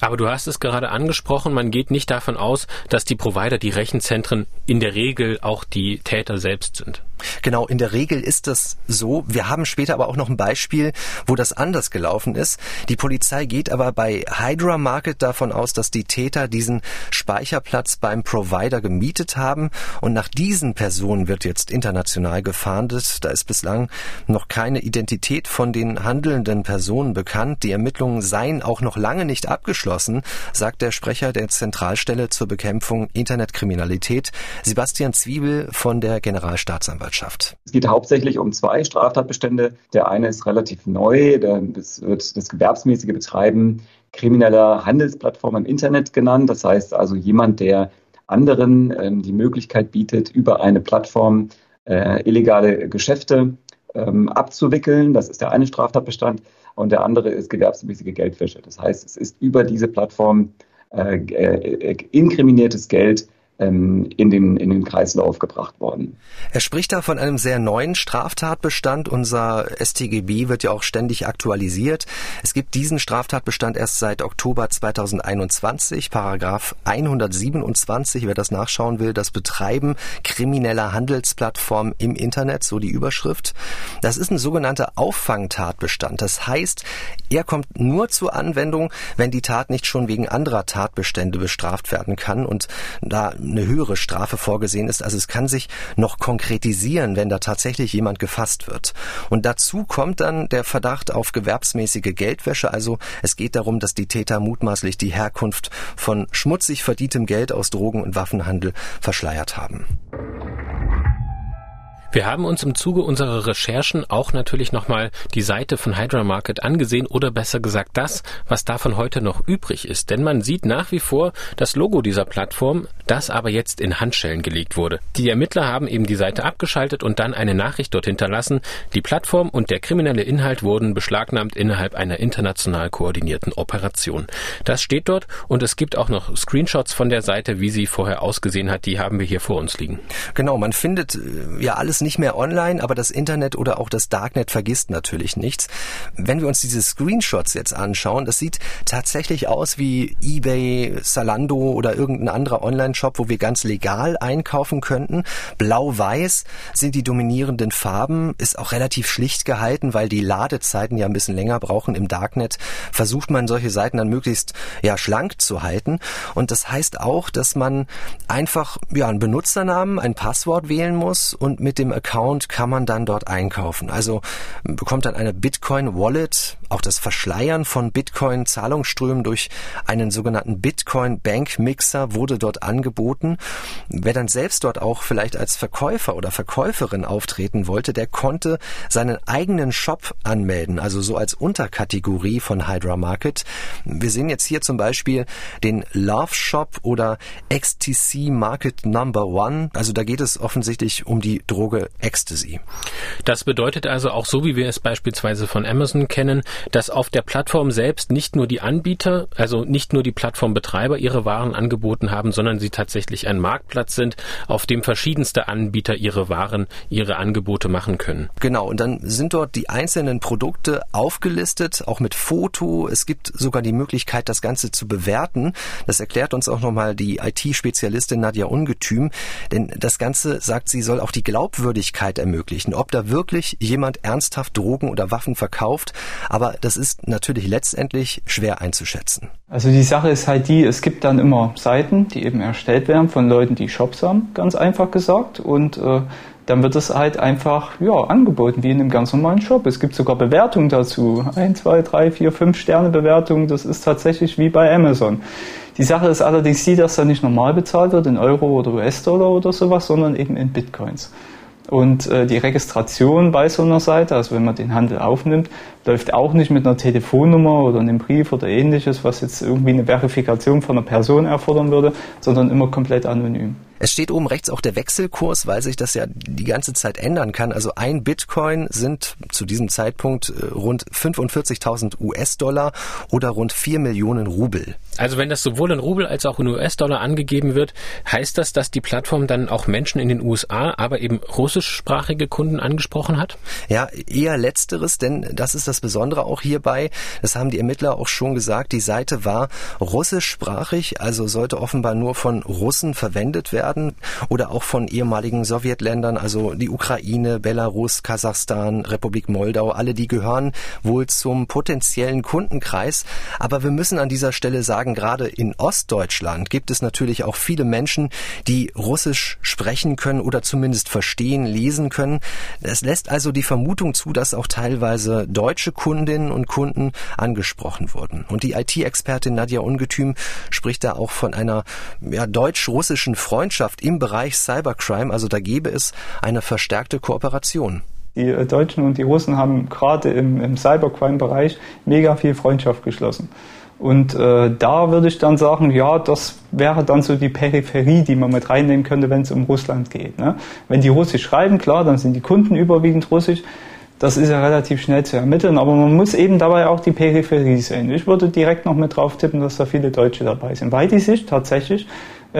Aber du hast es gerade angesprochen, man geht nicht davon aus, dass die Provider, die Rechenzentren in der Regel auch die Täter selbst sind. Genau, in der Regel ist das so. Wir haben später aber auch noch ein Beispiel, wo das anders gelaufen ist. Die Polizei geht aber bei Hydra Market davon aus, dass die Täter diesen Speicherplatz beim Provider gemietet haben und nach diesen Personen wird jetzt international gefahndet. Da ist bislang noch keine Identität von den handelnden Personen bekannt. Die Ermittlungen seien auch noch lange nicht abgeschlossen, sagt der Sprecher der Zentralstelle zur Bekämpfung Internetkriminalität, Sebastian Zwiebel von der Generalstaatsanwaltschaft. Staatsanwaltschaft. Es geht hauptsächlich um zwei Straftatbestände. Der eine ist relativ neu, das wird das gewerbsmäßige Betreiben krimineller Handelsplattformen im Internet genannt. Das heißt also jemand, der anderen ähm, die Möglichkeit bietet, über eine Plattform äh, illegale Geschäfte ähm, abzuwickeln. Das ist der eine Straftatbestand. Und der andere ist gewerbsmäßige Geldwäsche. Das heißt, es ist über diese Plattform äh, äh, inkriminiertes Geld in den, in den Kreislauf gebracht worden. Er spricht da von einem sehr neuen Straftatbestand. Unser StGB wird ja auch ständig aktualisiert. Es gibt diesen Straftatbestand erst seit Oktober 2021, Paragraph 127, wer das nachschauen will, das Betreiben krimineller Handelsplattformen im Internet, so die Überschrift. Das ist ein sogenannter Auffangtatbestand. Das heißt, er kommt nur zur Anwendung, wenn die Tat nicht schon wegen anderer Tatbestände bestraft werden kann und da eine höhere Strafe vorgesehen ist. Also es kann sich noch konkretisieren, wenn da tatsächlich jemand gefasst wird. Und dazu kommt dann der Verdacht auf gewerbsmäßige Geldwäsche. Also es geht darum, dass die Täter mutmaßlich die Herkunft von schmutzig verdientem Geld aus Drogen- und Waffenhandel verschleiert haben. Wir haben uns im Zuge unserer Recherchen auch natürlich nochmal die Seite von Hydra Market angesehen oder besser gesagt das, was davon heute noch übrig ist. Denn man sieht nach wie vor das Logo dieser Plattform das aber jetzt in Handschellen gelegt wurde. Die Ermittler haben eben die Seite abgeschaltet und dann eine Nachricht dort hinterlassen. Die Plattform und der kriminelle Inhalt wurden beschlagnahmt innerhalb einer international koordinierten Operation. Das steht dort und es gibt auch noch Screenshots von der Seite, wie sie vorher ausgesehen hat. Die haben wir hier vor uns liegen. Genau, man findet äh, ja alles nicht mehr online, aber das Internet oder auch das Darknet vergisst natürlich nichts. Wenn wir uns diese Screenshots jetzt anschauen, das sieht tatsächlich aus wie eBay, Salando oder irgendein anderer Online-Shop, wo wir ganz legal einkaufen könnten. Blau-Weiß sind die dominierenden Farben, ist auch relativ schlicht gehalten, weil die Ladezeiten ja ein bisschen länger brauchen im Darknet. Versucht man solche Seiten dann möglichst ja schlank zu halten und das heißt auch, dass man einfach ja einen Benutzernamen, ein Passwort wählen muss und mit dem Account kann man dann dort einkaufen. Also bekommt dann eine Bitcoin Wallet, auch das Verschleiern von Bitcoin Zahlungsströmen durch einen sogenannten Bitcoin Bank Mixer wurde dort angeboten. Wer dann selbst dort auch vielleicht als Verkäufer oder Verkäuferin auftreten wollte, der konnte seinen eigenen Shop anmelden, also so als Unterkategorie von Hydra Market. Wir sehen jetzt hier zum Beispiel den Love Shop oder XTC Market Number One. Also da geht es offensichtlich um die Droge Ecstasy. Das bedeutet also auch so, wie wir es beispielsweise von Amazon kennen, dass auf der Plattform selbst nicht nur die Anbieter, also nicht nur die Plattformbetreiber ihre Waren angeboten haben, sondern sie tatsächlich ein Marktplatz sind, auf dem verschiedenste Anbieter ihre Waren, ihre Angebote machen können. Genau, und dann sind dort die einzelnen Produkte aufgelistet, auch mit Foto. Es gibt sogar die Möglichkeit, das Ganze zu bewerten. Das erklärt uns auch nochmal die IT-Spezialistin Nadja Ungetüm, denn das Ganze, sagt sie, soll auch die Glaubwürdigkeit ermöglichen, ob da wirklich jemand ernsthaft Drogen oder Waffen verkauft. Aber das ist natürlich letztendlich schwer einzuschätzen. Also die Sache ist halt die, es gibt dann immer Seiten, die eben erstellt werden von Leuten, die Shops haben, ganz einfach gesagt. Und äh, dann wird es halt einfach ja, angeboten, wie in einem ganz normalen Shop. Es gibt sogar Bewertungen dazu. Ein, zwei, drei, vier, fünf Sterne Bewertungen. Das ist tatsächlich wie bei Amazon. Die Sache ist allerdings die, dass da nicht normal bezahlt wird in Euro oder US-Dollar oder sowas, sondern eben in Bitcoins. Und äh, die Registration bei so einer Seite, also wenn man den Handel aufnimmt, läuft auch nicht mit einer Telefonnummer oder einem Brief oder ähnliches, was jetzt irgendwie eine Verifikation von einer Person erfordern würde, sondern immer komplett anonym. Es steht oben rechts auch der Wechselkurs, weil sich das ja die ganze Zeit ändern kann. Also ein Bitcoin sind zu diesem Zeitpunkt äh, rund 45.000 US-Dollar oder rund 4 Millionen Rubel. Also wenn das sowohl in Rubel als auch in US-Dollar angegeben wird, heißt das, dass die Plattform dann auch Menschen in den USA, aber eben russischsprachige Kunden angesprochen hat? Ja, eher letzteres, denn das ist das Besondere auch hierbei. Das haben die Ermittler auch schon gesagt. Die Seite war russischsprachig, also sollte offenbar nur von Russen verwendet werden werden oder auch von ehemaligen Sowjetländern, also die Ukraine, Belarus, Kasachstan, Republik Moldau, alle die gehören wohl zum potenziellen Kundenkreis. Aber wir müssen an dieser Stelle sagen, gerade in Ostdeutschland gibt es natürlich auch viele Menschen, die Russisch sprechen können oder zumindest verstehen, lesen können. Es lässt also die Vermutung zu, dass auch teilweise deutsche Kundinnen und Kunden angesprochen wurden. Und die IT-Expertin Nadja Ungetüm spricht da auch von einer ja, deutsch-russischen Freundschaft Gemeinschaft im Bereich Cybercrime. Also da gäbe es eine verstärkte Kooperation. Die Deutschen und die Russen haben gerade im, im Cybercrime-Bereich mega viel Freundschaft geschlossen. Und äh, da würde ich dann sagen, ja, das wäre dann so die Peripherie, die man mit reinnehmen könnte, wenn es um Russland geht. Ne? Wenn die Russisch schreiben, klar, dann sind die Kunden überwiegend Russisch. Das ist ja relativ schnell zu ermitteln, aber man muss eben dabei auch die Peripherie sehen. Ich würde direkt noch mit drauf tippen, dass da viele Deutsche dabei sind, weil die sich tatsächlich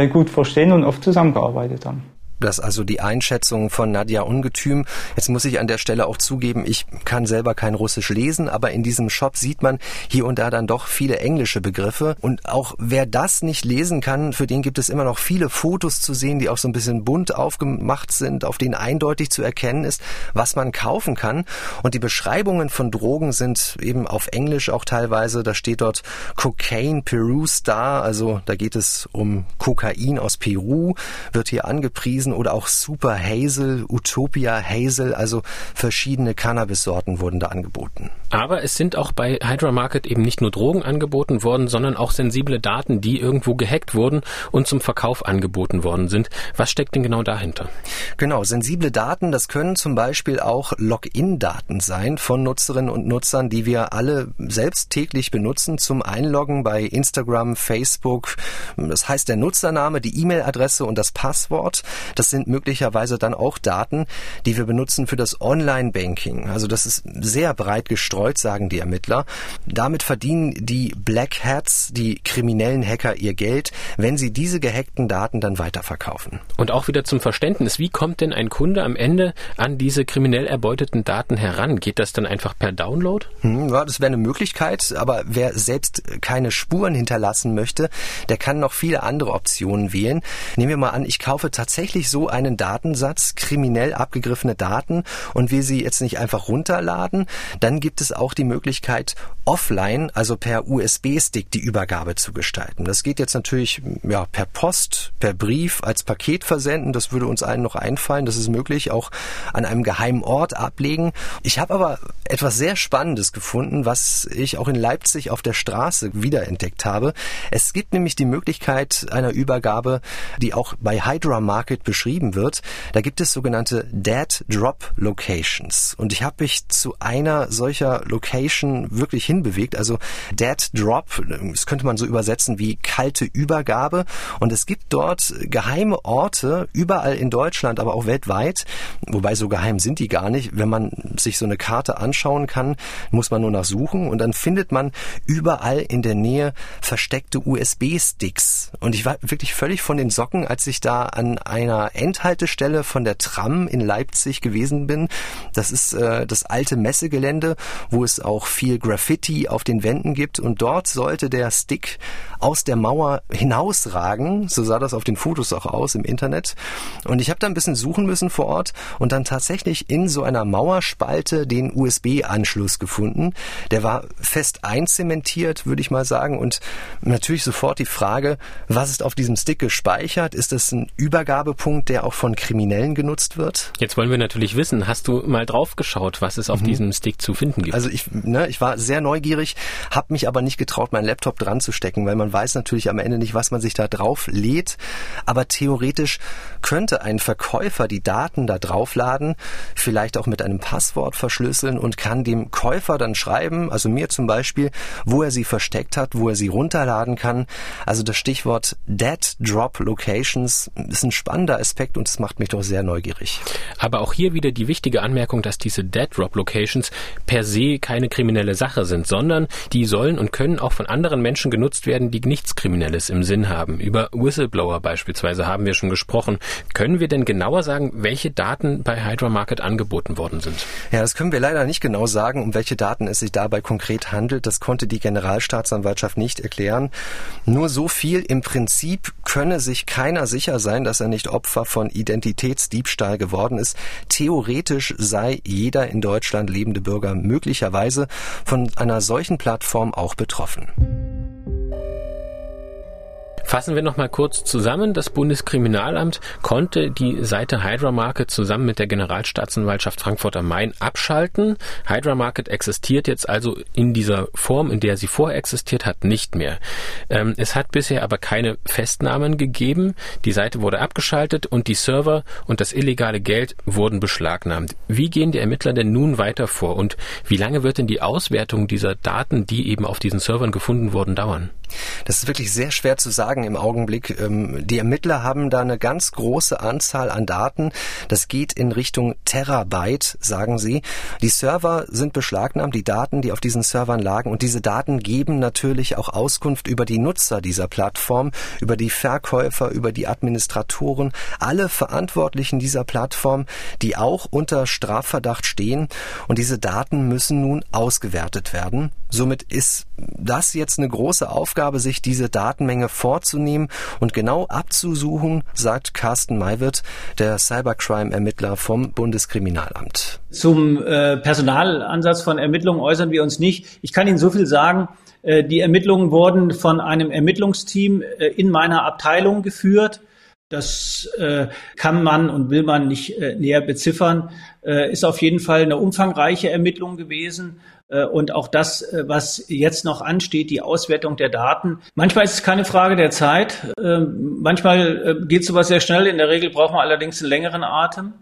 gut verstehen und oft zusammengearbeitet haben. Das also die Einschätzung von Nadja Ungetüm. Jetzt muss ich an der Stelle auch zugeben, ich kann selber kein Russisch lesen, aber in diesem Shop sieht man hier und da dann doch viele englische Begriffe. Und auch wer das nicht lesen kann, für den gibt es immer noch viele Fotos zu sehen, die auch so ein bisschen bunt aufgemacht sind, auf denen eindeutig zu erkennen ist, was man kaufen kann. Und die Beschreibungen von Drogen sind eben auf Englisch auch teilweise. Da steht dort Cocaine Peru Star, also da geht es um Kokain aus Peru, wird hier angepriesen gelesen oder auch Super Hazel, Utopia Hazel, also verschiedene Cannabis-Sorten wurden da angeboten. Aber es sind auch bei Hydra Market eben nicht nur Drogen angeboten worden, sondern auch sensible Daten, die irgendwo gehackt wurden und zum Verkauf angeboten worden sind. Was steckt denn genau dahinter? Genau, sensible Daten, das können zum Beispiel auch Login-Daten sein von Nutzerinnen und Nutzern, die wir alle selbst täglich benutzen zum Einloggen bei Instagram, Facebook. Das heißt der Nutzername, die E-Mail-Adresse und das Passwort. Das sind möglicherweise dann auch Daten, die wir benutzen für das Online-Banking. Also das ist sehr breit gestreut, sagen die Ermittler. Damit verdienen die Black Hats, die kriminellen Hacker, ihr Geld, wenn sie diese gehackten Daten dann weiterverkaufen. Und auch wieder zum Verständnis, wie kommt denn ein Kunde am Ende an diese kriminell erbeuteten Daten heran? Geht das dann einfach per Download? Hm, ja, das wäre eine Möglichkeit, aber wer selbst keine Spuren hinterlassen möchte, der kann noch viele andere Optionen wählen. Nehmen wir mal an, ich kaufe tatsächlich so einen Datensatz, kriminell abgegriffene Daten und will sie jetzt nicht einfach runterladen, dann gibt es auch die Möglichkeit, offline, also per USB-Stick die Übergabe zu gestalten. Das geht jetzt natürlich ja, per Post, per Brief, als Paket versenden. Das würde uns allen noch einfallen. Das ist möglich, auch an einem geheimen Ort ablegen. Ich habe aber etwas sehr Spannendes gefunden, was ich auch in Leipzig auf der Straße wiederentdeckt habe. Es gibt nämlich die Möglichkeit einer Übergabe, die auch bei Hydra Market beschrieben wird. Da gibt es sogenannte Dead Drop Locations. Und ich habe mich zu einer solcher Location wirklich hinbewegt. Also Dead Drop, das könnte man so übersetzen wie kalte Übergabe. Und es gibt dort geheime Orte, überall in Deutschland, aber auch weltweit. Wobei so geheim sind die gar nicht. Wenn man sich so eine Karte anschauen kann, muss man nur nach suchen und dann findet man überall in der Nähe versteckte USB-Sticks. Und ich war wirklich völlig von den Socken, als ich da an einer Endhaltestelle von der Tram in Leipzig gewesen bin. Das ist äh, das alte Messegelände, wo es auch viel Graffiti auf den Wänden gibt. Und dort sollte der Stick aus der Mauer hinausragen. So sah das auf den Fotos auch aus im Internet. Und ich habe da ein bisschen suchen müssen vor Ort und dann tatsächlich in so einer Mauerspalte den USB-Anschluss gefunden. Der war fest einzementiert, würde ich mal sagen. Und natürlich sofort die Frage, was ist auf diesem Stick gespeichert? Ist das ein Übergabepunkt, der auch von Kriminellen genutzt wird? Jetzt wollen wir natürlich wissen, hast du mal drauf geschaut, was es auf mhm. diesem Stick zu finden gibt? Also ich, ne, ich war sehr neugierig, habe mich aber nicht getraut, meinen Laptop dran zu stecken, weil man weiß natürlich am Ende nicht, was man sich da drauf lädt. Aber theoretisch könnte ein Verkäufer die Daten da draufladen, vielleicht auch mit einem Passwort verschlüsseln und kann dem Käufer dann schreiben, also mir zum Beispiel, wo er sie versteckt hat, wo er sie runterladen kann. Also das Stichwort Dead Drop Locations ist ein spannender Aspekt und es macht mich doch sehr neugierig. Aber auch hier wieder die wichtige Anmerkung, dass diese Dead Drop Locations per se keine kriminelle Sache sind, sondern die sollen und können auch von anderen Menschen genutzt werden, die nichts Kriminelles im Sinn haben. Über Whistleblower beispielsweise haben wir schon gesprochen. Können wir denn genauer sagen, welche Daten bei Hydra Market angeboten worden sind? Ja, das können wir leider nicht genau sagen, um welche Daten es sich dabei konkret handelt. Das konnte die Generalstaatsanwaltschaft nicht erklären. Nur so viel im Prinzip könne sich keiner sicher sein, dass er nicht Opfer von Identitätsdiebstahl geworden ist. Theoretisch sei jeder in Deutschland lebende Bürger möglicherweise von einer solchen Plattform auch betroffen. Fassen wir noch mal kurz zusammen. Das Bundeskriminalamt konnte die Seite Hydra Market zusammen mit der Generalstaatsanwaltschaft Frankfurt am Main abschalten. Hydra Market existiert jetzt also in dieser Form, in der sie vorher existiert hat, nicht mehr. Ähm, es hat bisher aber keine Festnahmen gegeben. Die Seite wurde abgeschaltet und die Server und das illegale Geld wurden beschlagnahmt. Wie gehen die Ermittler denn nun weiter vor und wie lange wird denn die Auswertung dieser Daten, die eben auf diesen Servern gefunden wurden, dauern? Das ist wirklich sehr schwer zu sagen im Augenblick. Ähm, die Ermittler haben da eine ganz große Anzahl an Daten. Das geht in Richtung Terabyte, sagen sie. Die Server sind beschlagnahmt, die Daten, die auf diesen Servern lagen. Und diese Daten geben natürlich auch Auskunft über die Nutzer dieser Plattform, über die Verkäufer, über die Administratoren, alle Verantwortlichen dieser Plattform, die auch unter Strafverdacht stehen. Und diese Daten müssen nun ausgewertet werden. Somit ist das jetzt eine große Aufgabe, sich diese Datenmenge vorzunehmen und genau abzusuchen, sagt Carsten Maywirt, der Cybercrime-Ermittler vom Bundeskriminalamt. Zum äh, Personalansatz von Ermittlungen äußern wir uns nicht. Ich kann Ihnen so viel sagen. Äh, die Ermittlungen wurden von einem Ermittlungsteam äh, in meiner Abteilung geführt. Das äh, kann man und will man nicht äh, näher beziffern. Äh, ist auf jeden Fall eine umfangreiche Ermittlung gewesen. Äh, und auch das, äh, was jetzt noch ansteht, die Auswertung der Daten. Manchmal ist es keine Frage der Zeit. Ähm, manchmal äh, geht sowas sehr schnell. In der Regel braucht man allerdings einen längeren Atem.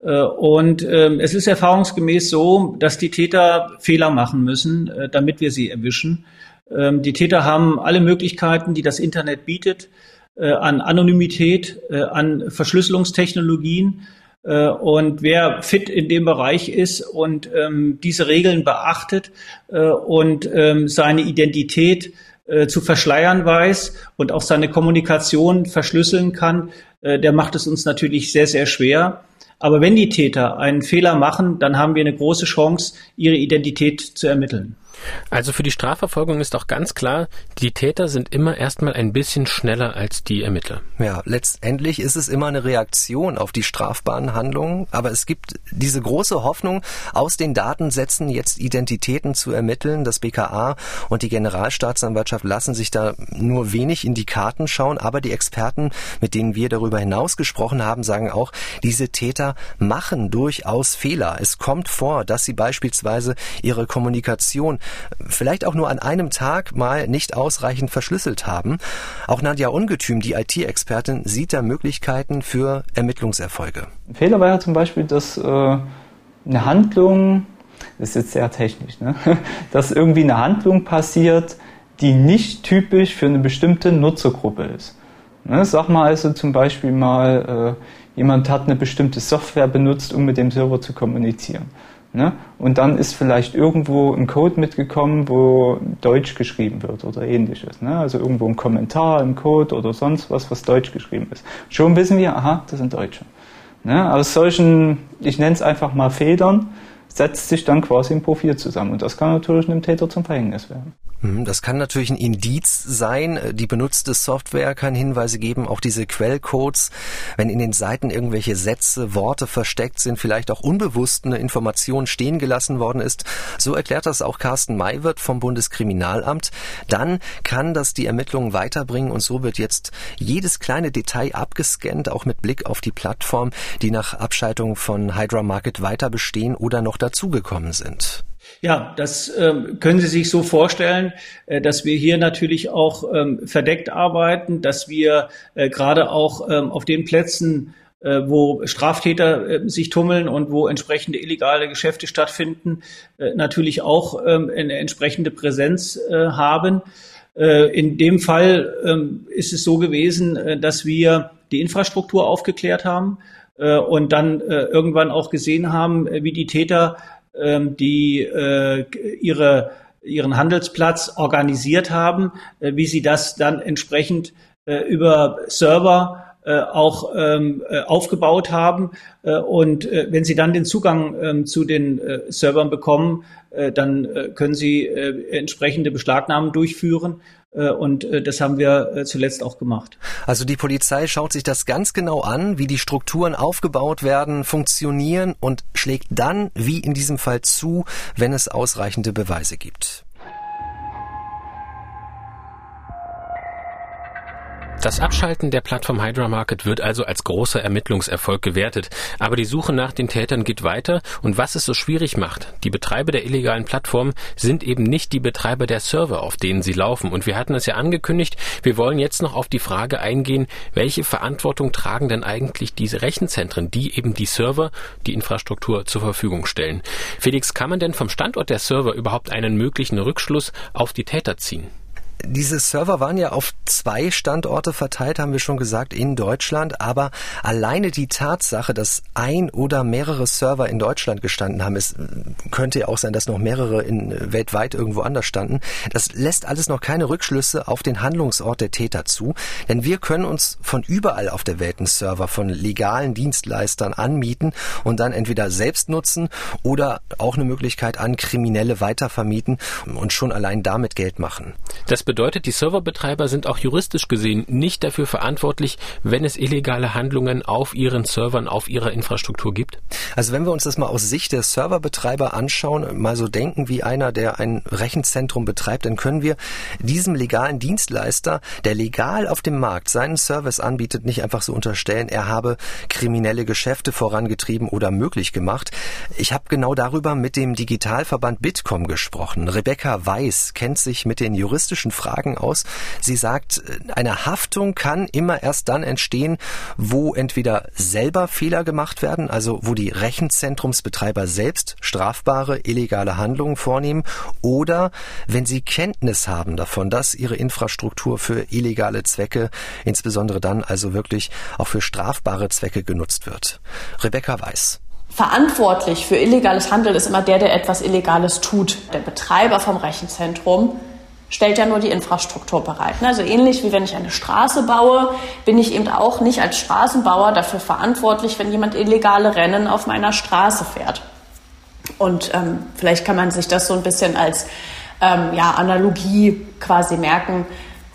Und ähm, es ist erfahrungsgemäß so, dass die Täter Fehler machen müssen, damit wir sie erwischen. Ähm, die Täter haben alle Möglichkeiten, die das Internet bietet, an Anonymität, an Verschlüsselungstechnologien. Äh, und wer fit in dem Bereich ist und ähm, diese Regeln beachtet äh, und ähm, seine Identität äh, zu verschleiern weiß und auch seine Kommunikation verschlüsseln kann, äh, der macht es uns natürlich sehr, sehr schwer. Aber wenn die Täter einen Fehler machen, dann haben wir eine große Chance, ihre Identität zu ermitteln. Also für die Strafverfolgung ist auch ganz klar, die Täter sind immer erstmal ein bisschen schneller als die Ermittler. Ja, letztendlich ist es immer eine Reaktion auf die strafbaren Handlungen, aber es gibt diese große Hoffnung, aus den Datensätzen jetzt Identitäten zu ermitteln. Das BKA und die Generalstaatsanwaltschaft lassen sich da nur wenig in die Karten schauen, aber die Experten, mit denen wir darüber hinaus gesprochen haben, sagen auch, diese Täter machen durchaus Fehler. Es kommt vor, dass sie beispielsweise ihre Kommunikation vielleicht auch nur an einem Tag mal nicht ausreichend verschlüsselt haben. Auch Nadja Ungetüm, die IT-Expertin, sieht da Möglichkeiten für Ermittlungserfolge. Ein Fehler war ja zum Beispiel, dass äh, eine Handlung, das ist jetzt sehr technisch, ne? [laughs] dass irgendwie eine Handlung passiert, die nicht typisch für eine bestimmte Nutzergruppe ist. Ne? Sag mal also zum Beispiel mal, äh, jemand hat eine bestimmte Software benutzt, um mit dem Server zu kommunizieren. Ne? Und dann ist vielleicht irgendwo ein Code mitgekommen, wo Deutsch geschrieben wird oder ähnliches. Ne? Also irgendwo ein Kommentar im Code oder sonst was, was Deutsch geschrieben ist. Schon wissen wir, aha, das sind Deutsche. Ne? Aus solchen, ich nenne es einfach mal Federn, setzt sich dann quasi ein Profil zusammen. Und das kann natürlich einem Täter zum Verhängnis werden. Mhm, das kann natürlich ein Indiz sein. Die benutzte Software kann Hinweise geben, auch diese Quellcodes. Wenn in den Seiten irgendwelche Sätze, Worte versteckt sind, vielleicht auch unbewusst eine Information stehen gelassen worden ist. So erklärt das auch Carsten Maywirth vom Bundeskriminalamt. Dann kann das die Ermittlungen weiterbringen und so wird jetzt jedes kleine Detail abgescannt, auch mit Blick auf die Plattform, die nach Abschaltung von Hydra Market weiter bestehen oder noch dazugekommen sind. Ja, das ähm, können Sie sich so vorstellen, äh, dass wir hier natürlich auch ähm, verdeckt arbeiten, dass wir äh, gerade auch ähm, auf den Plätzen, äh, wo Straftäter äh, sich tummeln und wo entsprechende illegale Geschäfte stattfinden, äh, natürlich auch ähm, eine entsprechende Präsenz äh, haben. in dem Fall ähm, ist es so gewesen, dass wir die Infrastruktur aufgeklärt haben und dann irgendwann auch gesehen haben, wie die Täter ähm, die äh, ihre, ihren Handelsplatz organisiert haben, äh, wie sie das dann entsprechend äh, über Server auch ähm, aufgebaut haben. und wenn Sie dann den Zugang ähm, zu den Servern bekommen, dann können Sie entsprechende Beschlagnahmen durchführen äh, und äh, das haben wir äh, zuletzt auch gemacht. Also die Polizei schaut sich das ganz genau an, wie die Strukturen aufgebaut werden, funktionieren und schlägt dann, wie in diesem Fall, zu, wenn es ausreichende Beweise gibt. Das Abschalten der Plattform Hydra Market wird also als großer Ermittlungserfolg gewertet. Aber die Suche nach den Tätern geht weiter und was es so schwierig macht, die Betreiber der illegalen Plattform sind eben nicht die Betreiber der Server, auf denen sie laufen. Und wir hatten es ja angekündigt, wir wollen jetzt noch auf die Frage eingehen, welche Verantwortung tragen denn eigentlich diese Rechenzentren, die eben die Server, die Infrastruktur zur Verfügung stellen. Felix, kann man denn vom Standort der Server überhaupt einen möglichen Rückschluss auf die Täter ziehen? Diese Server waren ja auf zwei Standorte verteilt, haben wir schon gesagt, in Deutschland. Aber alleine die Tatsache, dass ein oder mehrere Server in Deutschland gestanden haben, es könnte ja auch sein, dass noch mehrere in, weltweit irgendwo anders standen, das lässt alles noch keine Rückschlüsse auf den Handlungsort der Täter zu. Denn wir können uns von überall auf der Welt einen Server von legalen Dienstleistern anmieten und dann entweder selbst nutzen oder auch eine Möglichkeit an Kriminelle weitervermieten und schon allein damit Geld machen. Das bedeutet, die Serverbetreiber sind auch juristisch gesehen nicht dafür verantwortlich, wenn es illegale Handlungen auf ihren Servern, auf ihrer Infrastruktur gibt? Also wenn wir uns das mal aus Sicht der Serverbetreiber anschauen, mal so denken wie einer, der ein Rechenzentrum betreibt, dann können wir diesem legalen Dienstleister, der legal auf dem Markt seinen Service anbietet, nicht einfach so unterstellen, er habe kriminelle Geschäfte vorangetrieben oder möglich gemacht. Ich habe genau darüber mit dem Digitalverband Bitkom gesprochen. Rebecca Weiß kennt sich mit den juristischen Fragen aus. Sie sagt, eine Haftung kann immer erst dann entstehen, wo entweder selber Fehler gemacht werden, also wo die Rechenzentrumsbetreiber selbst strafbare illegale Handlungen vornehmen, oder wenn sie Kenntnis haben davon, dass ihre Infrastruktur für illegale Zwecke, insbesondere dann also wirklich auch für strafbare Zwecke genutzt wird. Rebecca Weiß verantwortlich für illegales Handeln ist immer der, der etwas Illegales tut. Der Betreiber vom Rechenzentrum stellt ja nur die Infrastruktur bereit. Also ähnlich wie wenn ich eine Straße baue, bin ich eben auch nicht als Straßenbauer dafür verantwortlich, wenn jemand illegale Rennen auf meiner Straße fährt. Und ähm, vielleicht kann man sich das so ein bisschen als ähm, ja, Analogie quasi merken.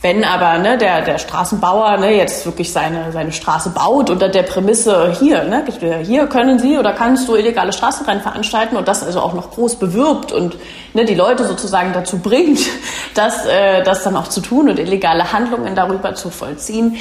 Wenn aber ne, der, der Straßenbauer ne, jetzt wirklich seine, seine Straße baut unter der Prämisse, hier, ne, hier können Sie oder kannst du illegale Straßenrennen veranstalten und das also auch noch groß bewirbt und ne, die Leute sozusagen dazu bringt, [laughs] das, äh, das dann auch zu tun und illegale Handlungen darüber zu vollziehen,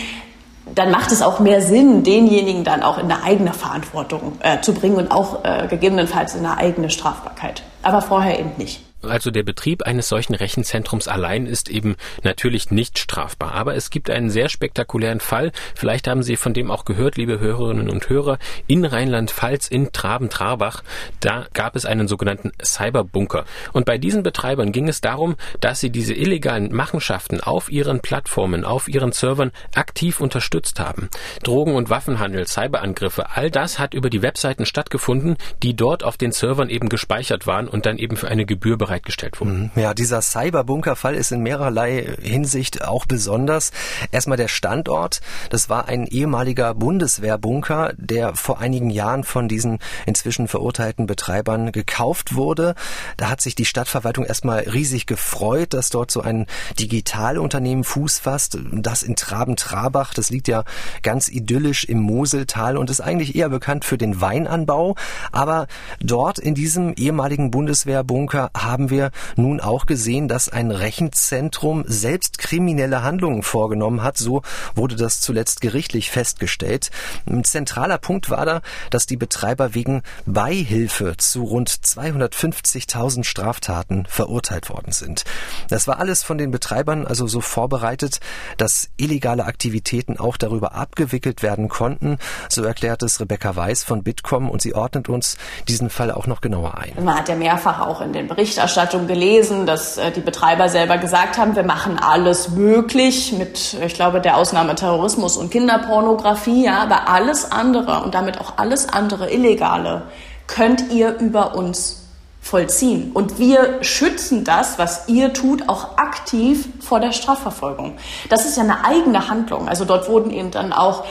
dann macht es auch mehr Sinn, denjenigen dann auch in eine eigene Verantwortung äh, zu bringen und auch äh, gegebenenfalls in eine eigene Strafbarkeit. Aber vorher eben nicht. Also der Betrieb eines solchen Rechenzentrums allein ist eben natürlich nicht strafbar. Aber es gibt einen sehr spektakulären Fall. Vielleicht haben Sie von dem auch gehört, liebe Hörerinnen und Hörer. In Rheinland-Pfalz, in Traben-Trarbach, da gab es einen sogenannten Cyberbunker. Und bei diesen Betreibern ging es darum, dass sie diese illegalen Machenschaften auf ihren Plattformen, auf ihren Servern aktiv unterstützt haben. Drogen- und Waffenhandel, Cyberangriffe, all das hat über die Webseiten stattgefunden, die dort auf den Servern eben gespeichert waren und dann eben für eine Gebühr bereitgestellt wurden. Mhm. Ja, dieser Cyberbunker-Fall ist in mehrerlei Hinsicht auch besonders. Erstmal der Standort. Das war ein ehemaliger Bundeswehrbunker, der vor einigen Jahren von diesen inzwischen verurteilten Betreibern gekauft wurde. Da hat sich die Stadtverwaltung erstmal riesig gefreut, dass dort so ein Digitalunternehmen Fuß fasst. Das in Traben-Trabach, das liegt ja ganz idyllisch im Moseltal und ist eigentlich eher bekannt für den Weinanbau. Aber dort in diesem ehemaligen Bundeswehrbunker haben haben wir nun auch gesehen, dass ein Rechenzentrum selbst kriminelle Handlungen vorgenommen hat. So wurde das zuletzt gerichtlich festgestellt. Ein zentraler Punkt war da, dass die Betreiber wegen Beihilfe zu rund 250.000 Straftaten verurteilt worden sind. Das war alles von den Betreibern also so vorbereitet, dass illegale Aktivitäten auch darüber abgewickelt werden konnten. So erklärt es Rebecca Weiß von Bitkom und sie ordnet uns diesen Fall auch noch genauer ein. Man hat ja mehrfach auch in den Berichterstattungen Berichterstattung gelesen, dass äh, die Betreiber selber gesagt haben, wir machen alles möglich mit, ich glaube, der Ausnahme Terrorismus und Kinderpornografie, ja, aber alles andere und damit auch alles andere Illegale könnt ihr über uns vollziehen. Und wir schützen das, was ihr tut, auch aktiv vor der Strafverfolgung. Das ist ja eine eigene Handlung. Also dort wurden eben dann auch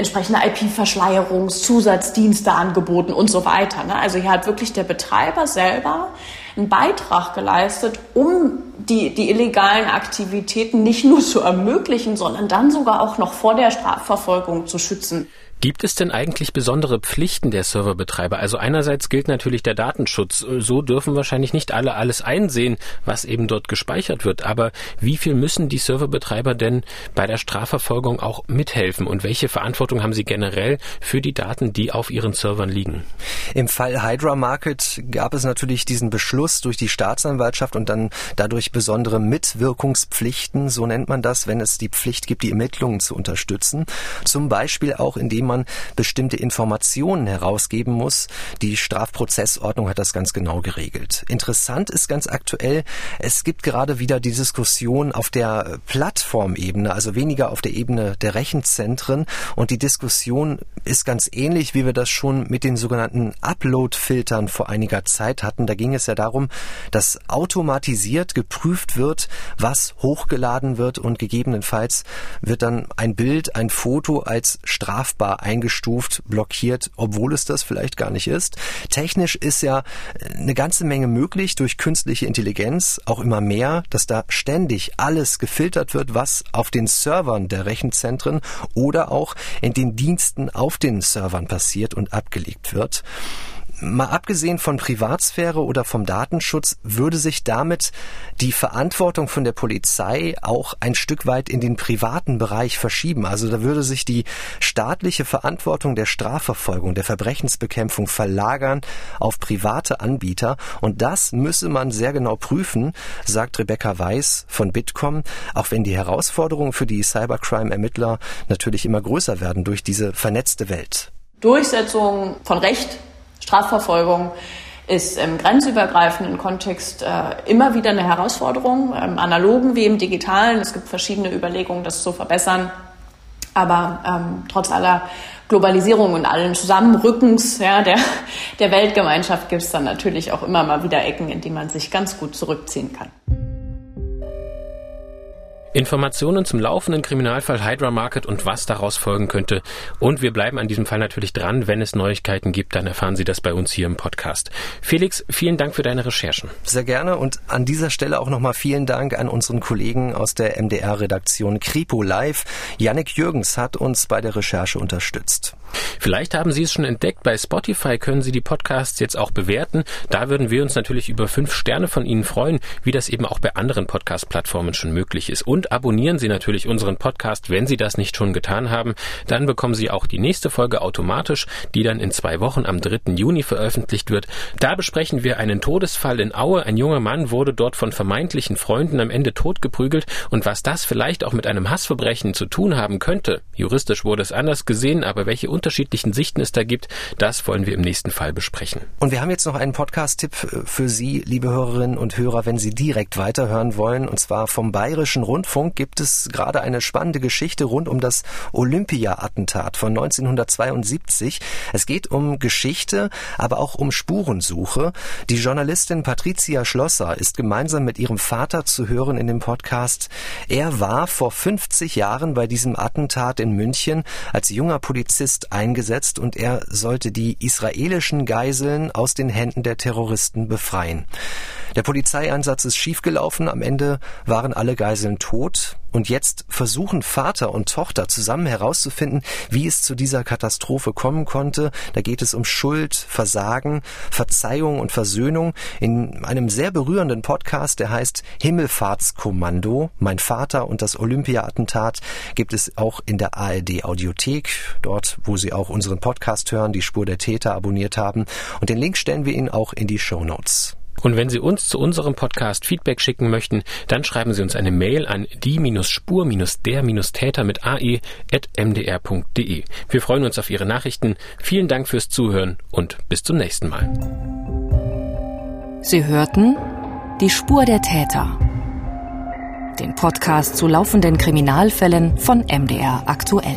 entsprechende IP-Verschleierungszusatzdienste angeboten und so weiter. Ne? Also hier hat wirklich der Betreiber selber einen Beitrag geleistet, um die, die illegalen Aktivitäten nicht nur zu ermöglichen, sondern dann sogar auch noch vor der Strafverfolgung zu schützen. Gibt es denn eigentlich besondere Pflichten der Serverbetreiber? Also einerseits gilt natürlich der Datenschutz. So dürfen wahrscheinlich nicht alle alles einsehen, was eben dort gespeichert wird. Aber wie viel müssen die Serverbetreiber denn bei der Strafverfolgung auch mithelfen? Und welche Verantwortung haben sie generell für die Daten, die auf ihren Servern liegen? Im Fall Hydra Market gab es natürlich diesen Beschluss durch die Staatsanwaltschaft und dann dadurch besondere Mitwirkungspflichten, so nennt man das, wenn es die Pflicht gibt, die Ermittlungen zu unterstützen. Zum Beispiel auch indem man bestimmte Informationen herausgeben muss. Die Strafprozessordnung hat das ganz genau geregelt. Interessant ist ganz aktuell, es gibt gerade wieder die Diskussion auf der Plattformebene, also weniger auf der Ebene der Rechenzentren. Und die Diskussion ist ganz ähnlich, wie wir das schon mit den sogenannten Upload-Filtern vor einiger Zeit hatten. Da ging es ja darum, dass automatisiert geprüft wird, was hochgeladen wird und gegebenenfalls wird dann ein Bild, ein Foto als strafbar eingestuft, blockiert, obwohl es das vielleicht gar nicht ist. Technisch ist ja eine ganze Menge möglich durch künstliche Intelligenz, auch immer mehr, dass da ständig alles gefiltert wird, was auf den Servern der Rechenzentren oder auch in den Diensten auf den Servern passiert und abgelegt wird. Mal abgesehen von Privatsphäre oder vom Datenschutz würde sich damit die Verantwortung von der Polizei auch ein Stück weit in den privaten Bereich verschieben. Also da würde sich die staatliche Verantwortung der Strafverfolgung, der Verbrechensbekämpfung verlagern auf private Anbieter. Und das müsse man sehr genau prüfen, sagt Rebecca Weiß von Bitkom, auch wenn die Herausforderungen für die Cybercrime-Ermittler natürlich immer größer werden durch diese vernetzte Welt. Durchsetzung von Recht Strafverfolgung ist im grenzübergreifenden Kontext äh, immer wieder eine Herausforderung, im analogen wie im digitalen. Es gibt verschiedene Überlegungen, das zu verbessern. Aber ähm, trotz aller Globalisierung und allen Zusammenrückens ja, der, der Weltgemeinschaft gibt es dann natürlich auch immer mal wieder Ecken, in die man sich ganz gut zurückziehen kann. Informationen zum laufenden Kriminalfall Hydra Market und was daraus folgen könnte. Und wir bleiben an diesem Fall natürlich dran. Wenn es Neuigkeiten gibt, dann erfahren Sie das bei uns hier im Podcast. Felix, vielen Dank für deine Recherchen. Sehr gerne und an dieser Stelle auch nochmal vielen Dank an unseren Kollegen aus der MDR-Redaktion Kripo Live. Yannick Jürgens hat uns bei der Recherche unterstützt. Vielleicht haben Sie es schon entdeckt. Bei Spotify können Sie die Podcasts jetzt auch bewerten. Da würden wir uns natürlich über fünf Sterne von Ihnen freuen, wie das eben auch bei anderen Podcast-Plattformen schon möglich ist. Und abonnieren Sie natürlich unseren Podcast, wenn Sie das nicht schon getan haben. Dann bekommen Sie auch die nächste Folge automatisch, die dann in zwei Wochen am 3. Juni veröffentlicht wird. Da besprechen wir einen Todesfall in Aue. Ein junger Mann wurde dort von vermeintlichen Freunden am Ende totgeprügelt und was das vielleicht auch mit einem Hassverbrechen zu tun haben könnte. Juristisch wurde es anders gesehen, aber welche unterschiedlichen Sichten es da gibt, das wollen wir im nächsten Fall besprechen. Und wir haben jetzt noch einen Podcast-Tipp für Sie, liebe Hörerinnen und Hörer, wenn Sie direkt weiterhören wollen, und zwar vom Bayerischen Rundfunk. Rundfunk gibt es gerade eine spannende Geschichte rund um das Olympia-Attentat von 1972. Es geht um Geschichte, aber auch um Spurensuche. Die Journalistin Patricia Schlosser ist gemeinsam mit ihrem Vater zu hören in dem Podcast. Er war vor 50 Jahren bei diesem Attentat in München als junger Polizist eingesetzt und er sollte die israelischen Geiseln aus den Händen der Terroristen befreien. Der Polizeieinsatz ist schiefgelaufen. Am Ende waren alle Geiseln tot. Und jetzt versuchen Vater und Tochter zusammen herauszufinden, wie es zu dieser Katastrophe kommen konnte. Da geht es um Schuld, Versagen, Verzeihung und Versöhnung in einem sehr berührenden Podcast, der heißt Himmelfahrtskommando. Mein Vater und das Olympia-Attentat gibt es auch in der ARD Audiothek, dort, wo Sie auch unseren Podcast hören, die Spur der Täter abonniert haben. Und den Link stellen wir Ihnen auch in die Show Notes. Und wenn Sie uns zu unserem Podcast Feedback schicken möchten, dann schreiben Sie uns eine Mail an die-spur-der-täter mit ae.mdr.de. Wir freuen uns auf Ihre Nachrichten. Vielen Dank fürs Zuhören und bis zum nächsten Mal. Sie hörten Die Spur der Täter. Den Podcast zu laufenden Kriminalfällen von MDR aktuell.